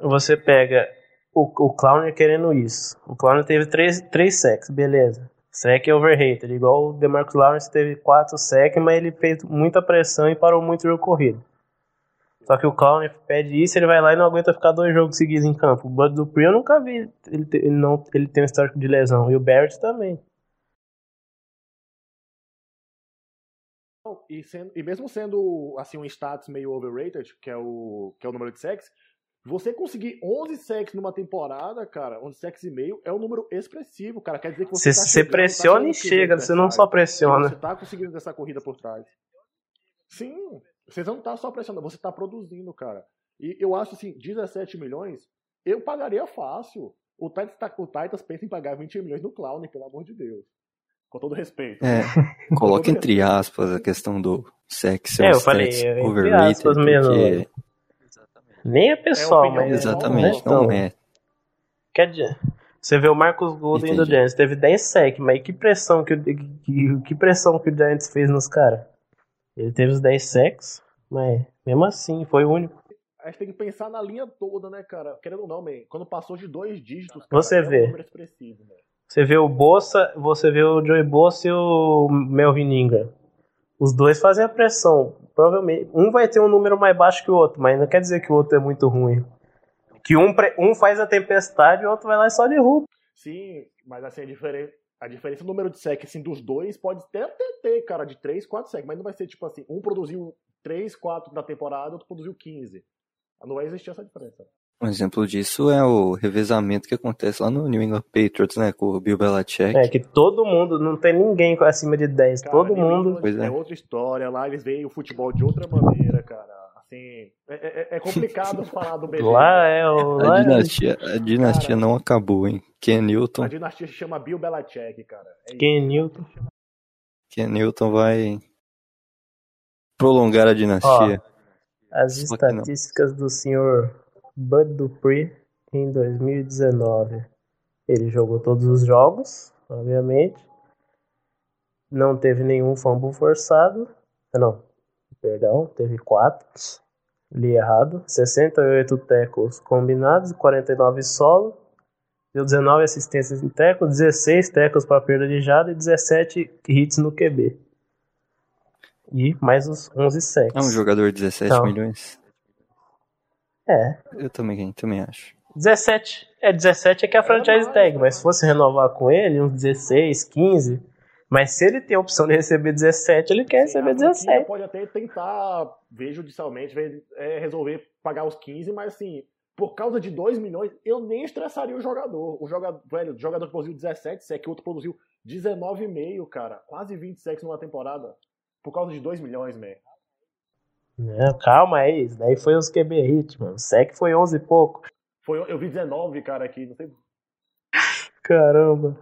você pega o, o Clowner querendo isso. O Clowner teve 3, três sacks, beleza. Sec é overrated, igual o DeMarcus Lawrence teve 4 sacks, mas ele fez muita pressão e parou muito o jogo corrido. Só que o Clowner pede isso, ele vai lá e não aguenta ficar dois jogos seguidos em campo. O Bud Dupree eu nunca vi ele, ter- ele, não, ele tem um histórico de lesão. E o Barrett também. E, sendo- e mesmo sendo assim um status meio overrated, que é o que é o número de sacks, Você conseguir 11 sacks numa temporada, cara, 11 sacks e meio, é um número expressivo, cara. Quer dizer que você, Você, tá chegando, tá pressiona chegando e chega, você não só pressiona. Você tá conseguindo essa corrida por trás. Sim, você não tá só pressionando, você tá produzindo, cara. E eu acho assim, 17 milhões, eu pagaria fácil. O Titans, tá, o Titans pensa em pagar 20 milhões no Clown, pelo amor de Deus. Com todo respeito. É, [LAUGHS] coloca entre aspas a questão do sexo É, eu falei, entre aspas mesmo, porque... Nem é pessoal, opinião mas. Exatamente, não, não é. Quer dizer, você vê o Marcos Golden do Entendi. Giants, teve 10 sec, mas que pressão que, o- que, que pressão que o Giants fez nos caras? Ele teve os 10 secs, mas mesmo assim, foi o único. A gente tem que pensar na linha toda, né, cara? Querendo ou não, man, quando passou de dois dígitos, cara, Você é um vê. número expressivo, né? Você vê o Bolsa, você vê o Joey Bolsa e o Melvin Ingram. Os dois fazem a pressão. Provavelmente. Um vai ter um número mais baixo que o outro, mas não quer dizer que o outro é muito ruim. Que um, um faz a tempestade e o outro vai lá e só derruba. Sim, mas assim, a, diferen... a diferença no número de sec assim, dos dois pode até ter, cara, de 3, 4 sec, mas não vai ser tipo assim, um produziu 3, 4 na temporada, outro produziu 15. Não vai existir essa diferença. Um exemplo disso é o revezamento que acontece lá no New England Patriots, né, com o Bill Belichick. É que todo mundo, não tem ninguém acima de 10. Cara, todo mundo. É. é outra história, lá eles veem o futebol de outra maneira, cara. Assim, é, é- é complicado [LAUGHS] falar do BG. Lá é o. A Lá é- dinastia, a dinastia Cara. não acabou, hein? Ken Newton, A dinastia se chama Bill Belichick, cara. É isso. Ken Newton. Ken Newton vai prolongar a dinastia. As Só estatísticas do senhor Bud Dupree em 2019. Ele jogou todos os jogos, obviamente. Não teve nenhum fumble forçado. Ah, Não, perdão, teve quatro. Li errado. 68 tackles combinados, 49 solo. Deu 19 assistências em tackle, 16 tackles para perda de jada e 17 hits no QB. E mais os 11 sacks. É um jogador de 17 Não. milhões? É, Eu também, também acho. 17. É, 17 é que é a franchise tag, mas se fosse renovar com ele, uns 16, 15. Mas se ele tem a opção de receber 17, ele quer Sim, receber a franquia 17. pode até tentar ver judicialmente, ver, é, resolver pagar os 15, mas assim, por causa de 2 milhões, eu nem estressaria o jogador. O jogador, velho, o jogador que produziu 17 sec, o outro produziu 19,5, cara. Quase 20 secs numa temporada. Por causa de 2 milhões, man. Não, calma aí, isso daí foi os QB hit, mano. Sec foi 11 e pouco. Foi, eu vi 19, cara, aqui, não sei. Caramba.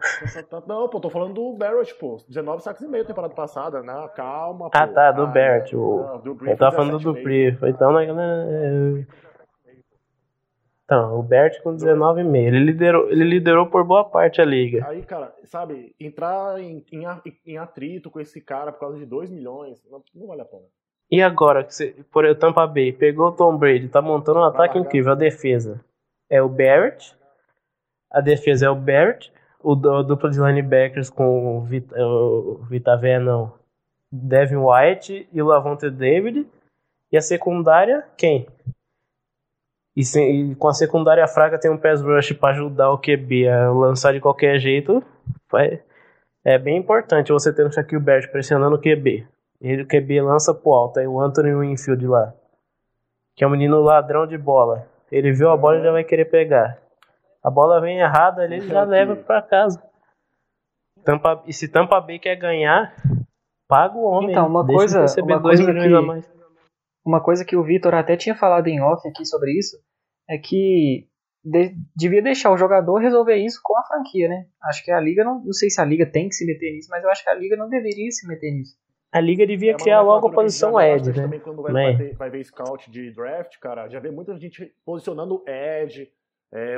Não, pô, tô falando do Barrett, pô. 19 sacks e meio temporada passada, né? Calma, pô. Ah, tá, do Ah, Barrett. né? O... Não, do Bree Eu tava falando do 17,5. Dupree. Então, né, né, Então, o Bert com 19,5. Ele liderou, ele liderou por boa parte a liga. Aí, cara, sabe, entrar em, em, em atrito com esse cara por causa de 2 milhões, não, não vale a pena. E agora, que você, por o Tampa Bay pegou o Tom Brady, tá montando um ataque largar. incrível. A defesa é o Barrett. A defesa é o Barrett. O, du- a dupla de linebackers com o, Vita, o não. Devin White e o Lavonte David. E a secundária, quem? E, sem- e com a secundária fraca tem um pass rush pra ajudar o QB a lançar de qualquer jeito. Vai- é bem importante você ter um Shaquille Barrett pressionando o QB. Ele, o QB lança pro alto. Aí o Anthony Winfield lá, que é um menino ladrão de bola. Ele viu a bola e já vai querer pegar. A bola vem errada, ele já leva pra casa. Tampa, e se Tampa Bay quer ganhar, paga o homem. Então, uma coisa- uma 2 coisa que-. Uma coisa que o Vitor até tinha falado em off aqui sobre isso é que de- devia deixar o jogador resolver isso com a franquia, né? Acho que a liga não, não sei se a liga tem que se meter nisso, mas eu acho que a liga não deveria se meter nisso. A liga devia É criar logo a posição vê Ed, né? Também quando vai, Né? vai, ter- vai ver scout de draft, cara, já vê muita gente posicionando Ed. é,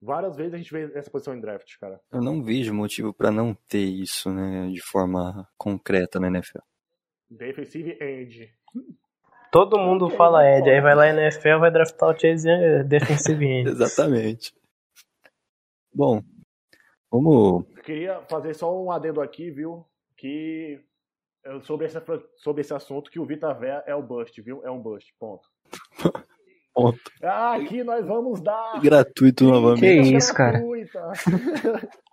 várias vezes a gente vê essa posição em draft, cara. Eu não vejo motivo pra não ter isso, né, de forma concreta na NFL. Defensive end. Todo mundo fala né, Ed, aí vai lá na NFL, vai draftar o Chase Young, defensive [LAUGHS] end. Exatamente. Bom, vamos. Eu queria fazer só um adendo aqui, viu? Que é, sobre, essa, sobre esse assunto que o Vita Véia é o bust, viu? É um bust, ponto. Ponto. Ah, aqui nós vamos dar. Gratuito novamente. Que isso, cara. [LAUGHS]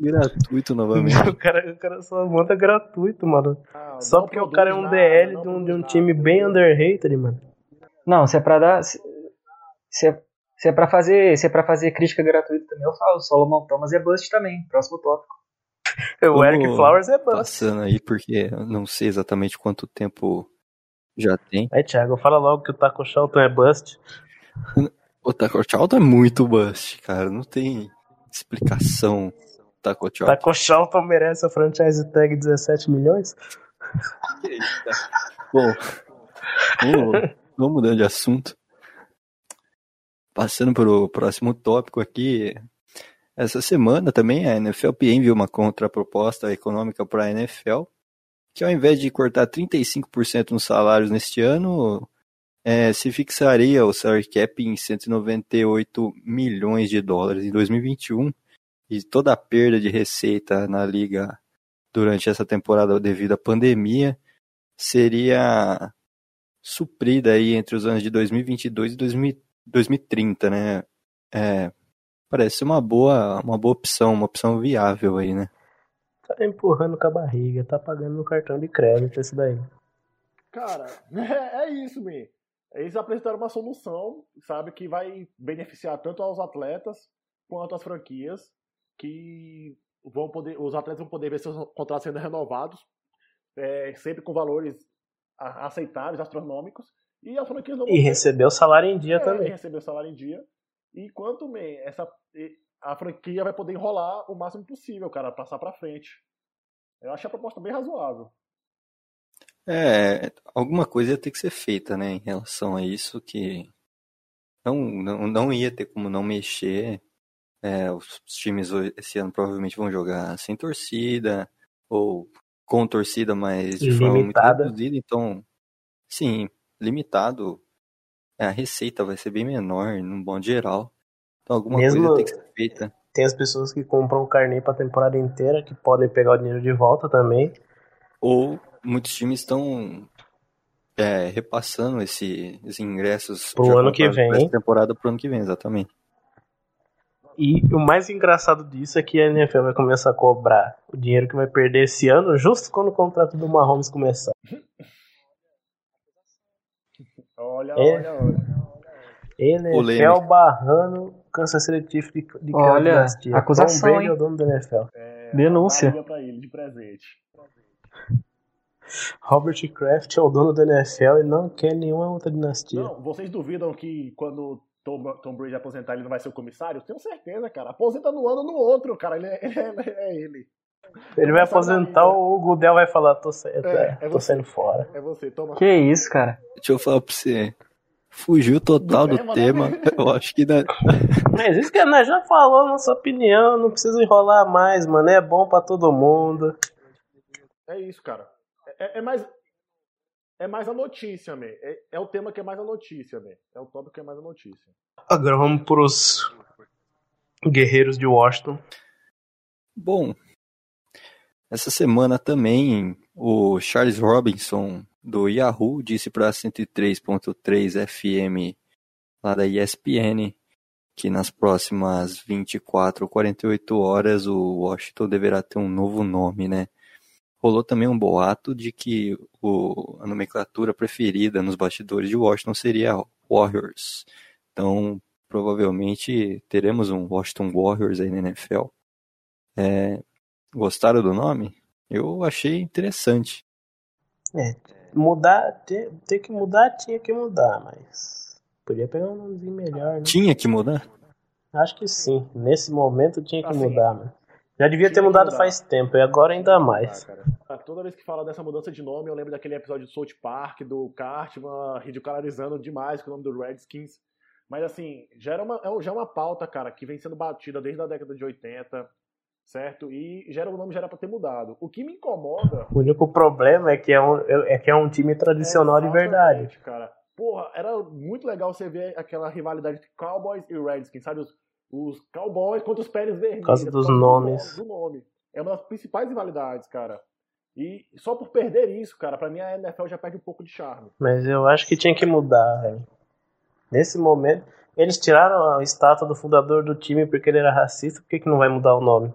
Gratuito novamente. o, cara, o cara só monta gratuito, mano. Ah, Só porque o cara é um nada, DL de um, de um nada, time bem entendeu? underrated, mano. Não, se é pra dar. Se, se é, se é pra fazer. Se é pra fazer crítica gratuita também, eu falo. Solomon Thomas é bust também. Próximo tópico. [LAUGHS] O Eric Flowers é bust. Passando aí, porque eu não sei exatamente quanto tempo já tem. Aí, Thiago, fala logo que o Taco Charlton é bust. O Taco Charlton é muito bust, cara. Não tem explicação. Taco Charlton. Taco Charlton merece a franchise tag 17 milhões? Bom, vamos, vamos mudando de assunto. Passando para o próximo tópico aqui. Essa semana também a NFLPA enviou uma contraproposta econômica para a NFL, que ao invés de cortar 35% nos salários neste ano, é, se fixaria o salary cap em 198 milhões de dólares em 2021 e toda a perda de receita na liga durante essa temporada devido à pandemia seria suprida aí entre os anos de 2022 e 2000 2030, né? É, parece uma boa, uma boa opção, uma opção viável aí, né? Tá empurrando com a barriga, tá pagando no cartão de crédito esse daí. Cara, é, [LAUGHS] é isso, man. Eles apresentaram uma solução, sabe, que vai beneficiar tanto aos atletas quanto às franquias, que vão poder, os atletas vão poder ver seus contratos sendo renovados, é, sempre com valores aceitáveis, astronômicos, e as franquias não vão E ter- receber o salário em dia é, também. receber o salário em dia. E quanto man, essa, a franquia vai poder enrolar o máximo possível, cara, passar pra frente. Eu achei a proposta bem razoável. É, alguma coisa ia ter que ser feita, né, em relação a isso, que não, não, não ia ter como não mexer. É, os times esse ano provavelmente vão jogar sem torcida, ou com torcida, mas de forma muito Limitada. reduzida, então, sim, limitado. É, a receita vai ser bem menor, num bom geral. Então alguma Mesmo- coisa tem que ser feita. Tem as pessoas que compram o carnê pra temporada inteira, que podem pegar o dinheiro de volta também. Ou muitos times estão é, repassando esse, esses ingressos Pro ano que vem. essa temporada pro ano que vem, exatamente. E o mais engraçado disso é que a NFL vai começar a cobrar o dinheiro que vai perder esse ano, justo quando o contrato do Mahomes começar. [LAUGHS] Olha, É. olha, olha. NFL Polêmica. barrando Kansas City Chiefs de, de Olha, acusação, Tom Brady hein? é o dono da NFL. É, Denúncia. Ele, de presente. Robert Kraft é o dono da NFL e não quer nenhuma outra dinastia. Não, vocês duvidam que quando Tom, Tom Brady aposentar ele não vai ser o comissário? Tenho certeza, cara. Aposenta no ano ou no outro, cara. Ele é [LAUGHS] ele. É, é ele. Ele vai aposentar, o Gudel vai falar, tô, sa- É, é tô você. saindo fora. É você, toma. Que isso, cara? Deixa eu falar pra você. Fugiu total Do do, tema, tema. né? Eu acho que dá... [LAUGHS] Mas isso que nós já falou nossa opinião, não precisa enrolar mais, mano. É bom pra todo mundo. É isso, cara. É, é mais. É mais a notícia, man. É, é o tema que é mais a notícia, man. É o tópico que é mais a notícia. Agora vamos pros guerreiros de Washington. Bom, essa semana também o Charles Robinson do Yahoo disse para 103.3 FM lá da ESPN que nas próximas 24 ou 48 horas o Washington deverá ter um novo nome, né? Rolou também um boato de que o, a nomenclatura preferida nos bastidores de Washington seria Warriors. Então, provavelmente teremos um Washington Warriors aí na NFL. É, gostaram do nome? Eu achei interessante. É, mudar, ter, ter que mudar, tinha que mudar, mas podia pegar um nomezinho melhor, né? Tinha que mudar? Acho que sim. Nesse momento tinha que Assim, mudar, mano. Já devia ter mudado mudar. faz tempo, e agora ainda mais. Ah, cara. Toda vez que fala dessa mudança de nome, eu lembro daquele episódio do South Park, do Cartman, ridicularizando demais com o nome do Redskins. Mas assim, já era uma, é já é uma pauta, cara, que vem sendo batida desde a década de 80, certo? E já era, o nome já era pra ter mudado. O que me incomoda O único problema é que é um, é que é um time tradicional de verdade. Cara. Porra, era muito legal você ver aquela rivalidade entre Cowboys e Redskins, sabe? Os, os Cowboys contra os Pérez Vermelhos. Por causa dos nomes. Do nome. É uma das principais rivalidades, cara. E só por perder isso, cara, pra mim a NFL já perde um pouco de charme. Mas eu acho que tinha que mudar, velho. Nesse momento, eles tiraram a estátua do fundador do time porque ele era racista, por que, que não vai mudar o nome?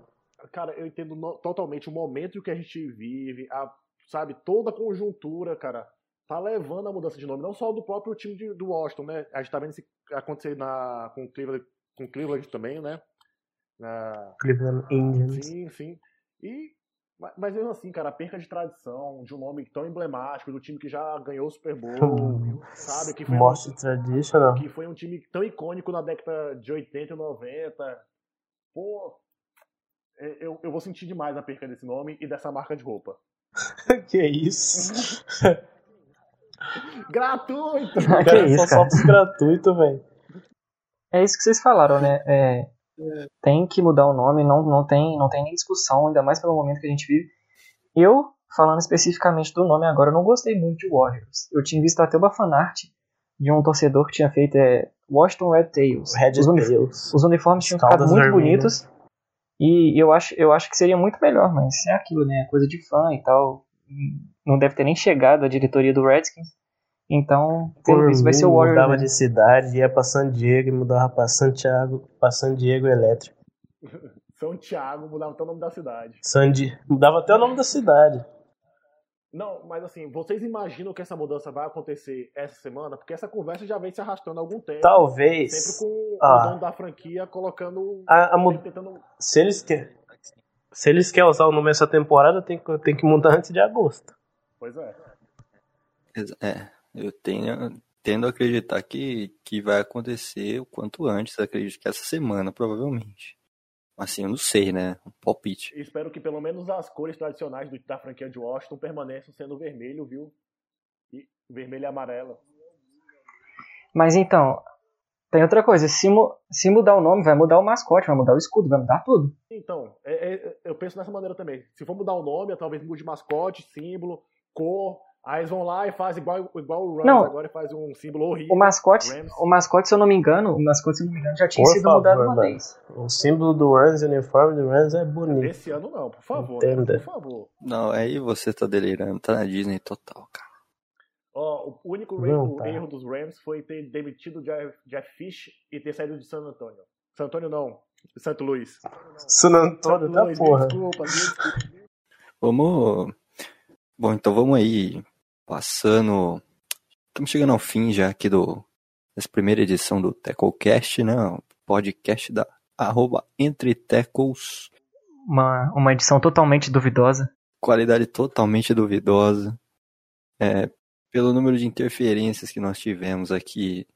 Cara, eu entendo no- totalmente o momento que a gente vive, a, sabe, toda a conjuntura, cara. tá levando a mudança de nome, não só do próprio time de, do Washington, né? A gente tá vendo isso acontecer na, com o Cleveland, com Cleveland também, né? Na... Cleveland Indians. Sim, sim. E, mas mesmo assim, cara, a perca de tradição, de um nome tão emblemático, do time que já ganhou o Super Bowl, sabe? Que foi, Most um, traditional. que foi um time tão icônico na década de 80 e 90. Pô, eu, eu vou sentir demais a perca desse nome e dessa marca de roupa. [LAUGHS] que isso? [LAUGHS] Gratuito! [LAUGHS] que Cara, isso, só cara. solta os gratuitos, velho. É isso que vocês falaram, né? É, tem que mudar o nome, não, não, tem, não tem nem discussão, ainda mais pelo momento que a gente vive. Eu, falando especificamente do nome agora, eu não gostei muito de Warriors. Eu tinha visto até uma fanart de um torcedor que tinha feito é, Washington Red Tails. Red os, Tails. os uniformes tinham ficado muito vermelhas. bonitos. E eu acho, eu acho que seria muito melhor, mas é aquilo, né? Coisa de fã e tal. Não deve ter nem chegado a diretoria do Redskins. Então, pelo Por visto, vai mim, ser o Warriors. mudava mesmo. de cidade, ia pra San Diego e mudava pra Santiago, pra San Diego Elétrico. [LAUGHS] São Tiago mudava até o nome da cidade. San Di... Mudava até o nome da cidade. Não, mas assim, vocês imaginam que essa mudança vai acontecer essa semana? Porque essa conversa já vem se arrastando há algum tempo. Talvez. Sempre com Ah. o dono da franquia colocando. A, a mu- sempre tentando. se, eles quer... se eles querem usar o nome essa temporada, tem que, tem que mudar antes de agosto. Pois é. É, eu tenho, tendo a acreditar que, que vai acontecer o quanto antes, acredito que essa semana, provavelmente. Assim, eu não sei, né? Um palpite. Espero que pelo menos as cores tradicionais do- da franquia de Washington permaneçam sendo vermelho, viu? E vermelho e amarelo. Mas então, tem outra coisa. Se, mu- se mudar o nome, vai mudar o mascote, vai mudar o escudo, vai mudar tudo. Então, é- é- eu penso dessa maneira também. Se for mudar o nome, talvez mude mascote, símbolo, cor. Aí eles vão lá e fazem igual, igual o Rams Não. agora e faz um símbolo horrível. O mascote, Rams. o mascote, se eu não me engano, o mascote, se eu não me engano, já tinha Por sido favor, mudado uma mano. vez. O símbolo do Rams, o uniforme do Rams é bonito. Esse ano não, por favor. né? Entenda. Por favor. Não, aí você tá delirando, tá na Disney total, cara. Ó, o único Não, erro, tá. erro dos Rams foi ter demitido o Jeff, Jeff Fish e ter saído de San Antonio. San Antonio não, de Santo Luís. San Antônio Santo da Luís, me porra. desculpa, desculpa. Vamos. Bom, então vamos aí passando. Estamos chegando ao fim já aqui do dessa primeira edição do Tacklecast, né? O podcast da arroba Entre Tackles. Uma, uma edição totalmente duvidosa. Qualidade totalmente duvidosa. É, pelo número de interferências que nós tivemos aqui,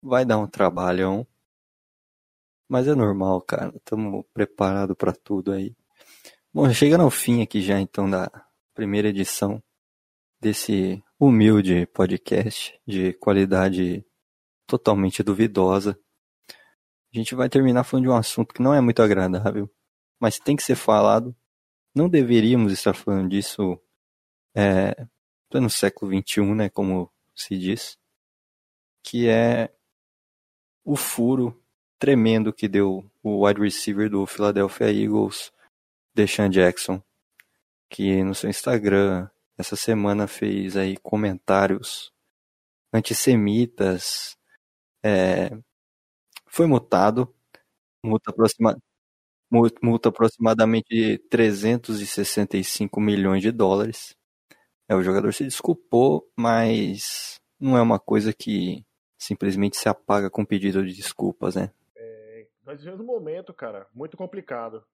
vai dar um trabalhão. Mas é normal, cara. Estamos preparados para tudo aí. Bom, chegando ao fim aqui já então da primeira edição desse humilde podcast de qualidade totalmente duvidosa. A gente vai terminar falando de um assunto que não é muito agradável, mas tem que ser falado. Não deveríamos estar falando disso é, no século XXI, né, como se diz, que é o furo tremendo que deu o wide receiver do Philadelphia Eagles, Deshaun Jackson, que no seu Instagram essa semana fez aí comentários antissemitas, é, foi multado, multa, aproxima, multa, aproximadamente de 365 milhões de dólares. É, o jogador se desculpou, mas não é uma coisa que simplesmente se apaga com pedido de desculpas, né? Nós vivemos um momento, cara, muito complicado.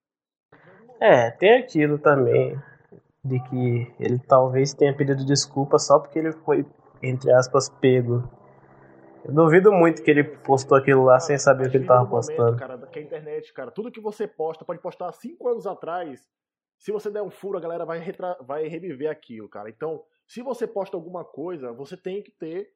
É, tem aquilo também de que ele talvez tenha pedido desculpa só porque ele foi, entre aspas, pego. Eu duvido muito que ele postou aquilo lá sem saber o que ele tava postando. Momento, cara, que a internet, cara, tudo que você posta, pode postar há cinco anos atrás. Se você der um furo, a galera vai, retra... vai reviver aquilo, cara. Então, se você posta alguma coisa, você tem que ter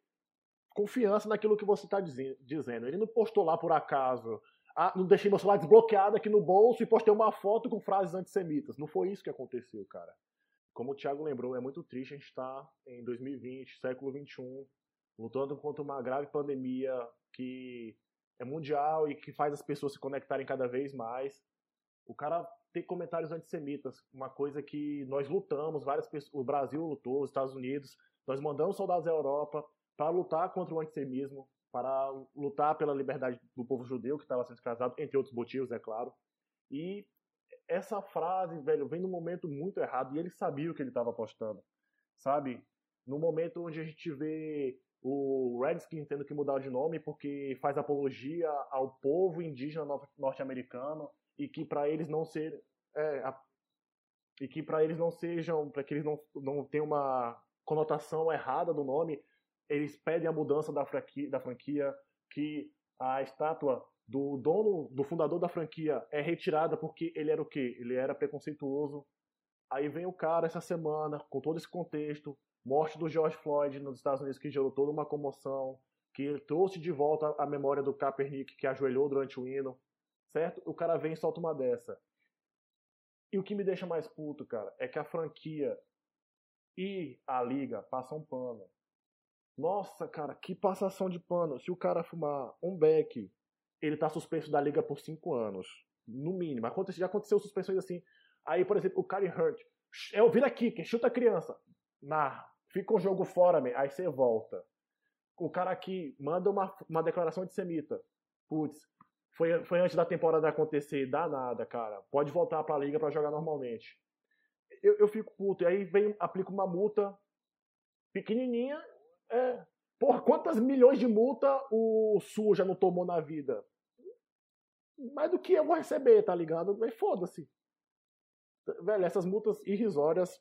confiança naquilo que você tá dizen- dizendo. Ele não postou lá por acaso. Ah, não deixei meu celular desbloqueado aqui no bolso e postei uma foto com frases antissemitas. Não foi isso que aconteceu, cara. Como o Thiago lembrou, é muito triste a gente estar em 2020, século 21, lutando contra uma grave pandemia que é mundial e que faz as pessoas se conectarem cada vez mais. O cara tem comentários antissemitas, uma coisa que nós lutamos, várias pessoas, o Brasil lutou, os Estados Unidos, nós mandamos soldados à Europa para lutar contra o antissemismo, para lutar pela liberdade do povo judeu que estava sendo escravizado, entre outros motivos, é claro. E essa frase, velho, vem num momento muito errado e ele sabia o que ele estava postando, sabe? no momento onde a gente vê o Redskins tendo que mudar de nome porque faz apologia ao povo indígena norte-americano e que para eles não ser é, a, e que para eles não sejam para que eles não não tenham uma conotação errada do nome eles pedem a mudança da franquia, da franquia que a estátua do dono do fundador da franquia é retirada porque ele era o quê ele era preconceituoso aí vem o cara essa semana com todo esse contexto morte do George Floyd nos Estados Unidos que gerou toda uma comoção, que trouxe de volta a memória do Kaepernick que ajoelhou durante o hino, certo? O cara vem e solta uma dessa. E o que me deixa mais puto, cara, é que a franquia e a liga passam pano. Nossa, cara, que passação de pano. Se o cara fumar um beck, ele tá suspenso da liga por cinco anos. No mínimo. Já aconteceu suspensões assim. Aí, por exemplo, o Karen Hurt. É o vira aqui, quem chuta a criança. Na fica um jogo fora, aí você volta. O cara aqui manda uma, uma declaração de semita. Putz, foi, foi antes da temporada acontecer, dá nada, cara. Pode voltar pra liga para jogar normalmente. Eu, eu fico puto. E aí vem, aplica uma multa pequenininha. É, porra, quantas milhões de multa o Sul já não tomou na vida? Mais do que eu vou receber, tá ligado? Mas foda-se. Velho, essas multas irrisórias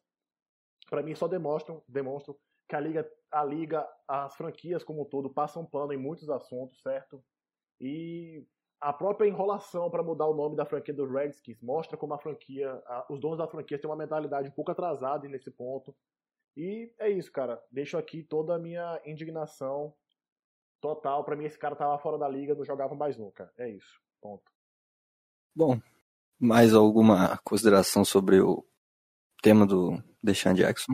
para mim só demonstram, demonstram que a liga, a liga, as franquias como um todo passam pano em muitos assuntos, certo? E a própria enrolação para mudar o nome da franquia dos Redskins mostra como a franquia, a, os donos da franquia têm uma mentalidade um pouco atrasada nesse ponto. E é isso, cara. Deixo aqui toda a minha indignação total. Para mim, esse cara tava fora da liga, não jogava mais nunca. É isso. Ponto. Bom, mais alguma consideração sobre o tema do Deshaun Jackson.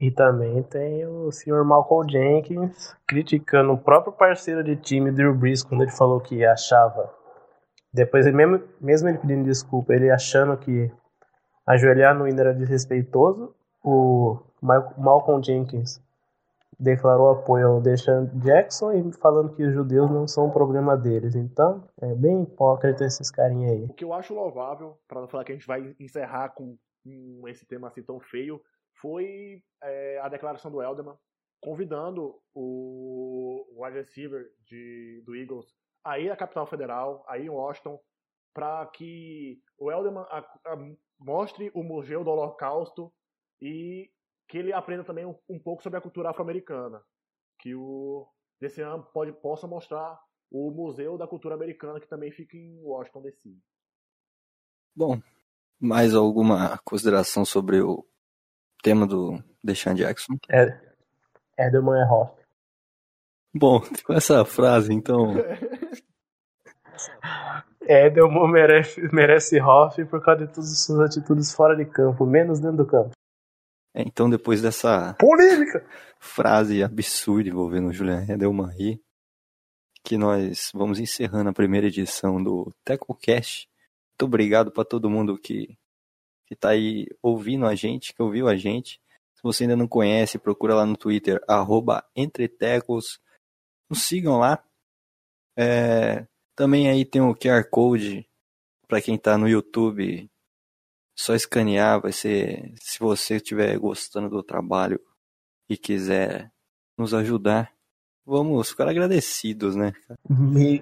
E também tem o senhor Malcolm Jenkins criticando o próprio parceiro de time, Drew Brees, quando ele falou que achava. Depois, ele mesmo, mesmo ele pedindo desculpa, ele achando que ajoelhar no hino era desrespeitoso, o Malcolm Jenkins declarou apoio ao Deshaun Jackson e falando que os judeus não são um problema deles. Então, é bem hipócrita esses carinha aí. O que eu acho louvável, para não falar que a gente vai encerrar com esse tema assim tão feio foi é, a declaração do Elderman convidando o wide receiver de, do Eagles a ir à capital federal, a ir em Washington, para que o Elderman a, a, mostre o museu do Holocausto e que ele aprenda também um, um pouco sobre a cultura afro-americana, que o desse ano pode possa mostrar o museu da cultura americana que também fica em Washington D.C. Bom, mais alguma consideração sobre o tema do Deshaun Jackson? É, Edelman é Hoff. Bom, [LAUGHS] com essa frase, então. Edelman merece, merece Hoff por causa de todas as suas atitudes fora de campo, menos dentro do campo. É, então, depois dessa polêmica frase absurda envolvendo o Julian Edelman aí, que nós vamos encerrando a primeira edição do TecoCast muito obrigado para todo mundo que que tá aí ouvindo a gente, que ouviu a gente. Se você ainda não conhece, procura lá no Twitter @entretecos. Nos sigam lá. É, também aí tem o QR Code para quem está no YouTube. Só escanear, vai ser. Se você estiver gostando do trabalho e quiser nos ajudar, vamos ficar agradecidos, né?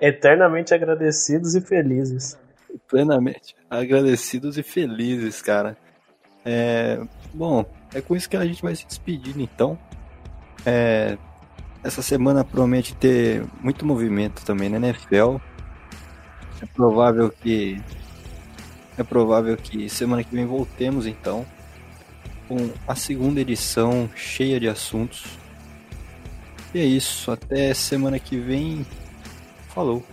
Eternamente agradecidos e felizes plenamente agradecidos e felizes, cara. É, bom, é com isso que a gente vai se despedindo, então. É, essa semana promete ter muito movimento também na NFL. É provável que é provável que semana que vem voltemos então com a segunda edição cheia de assuntos. E é isso, até semana que vem. Falou.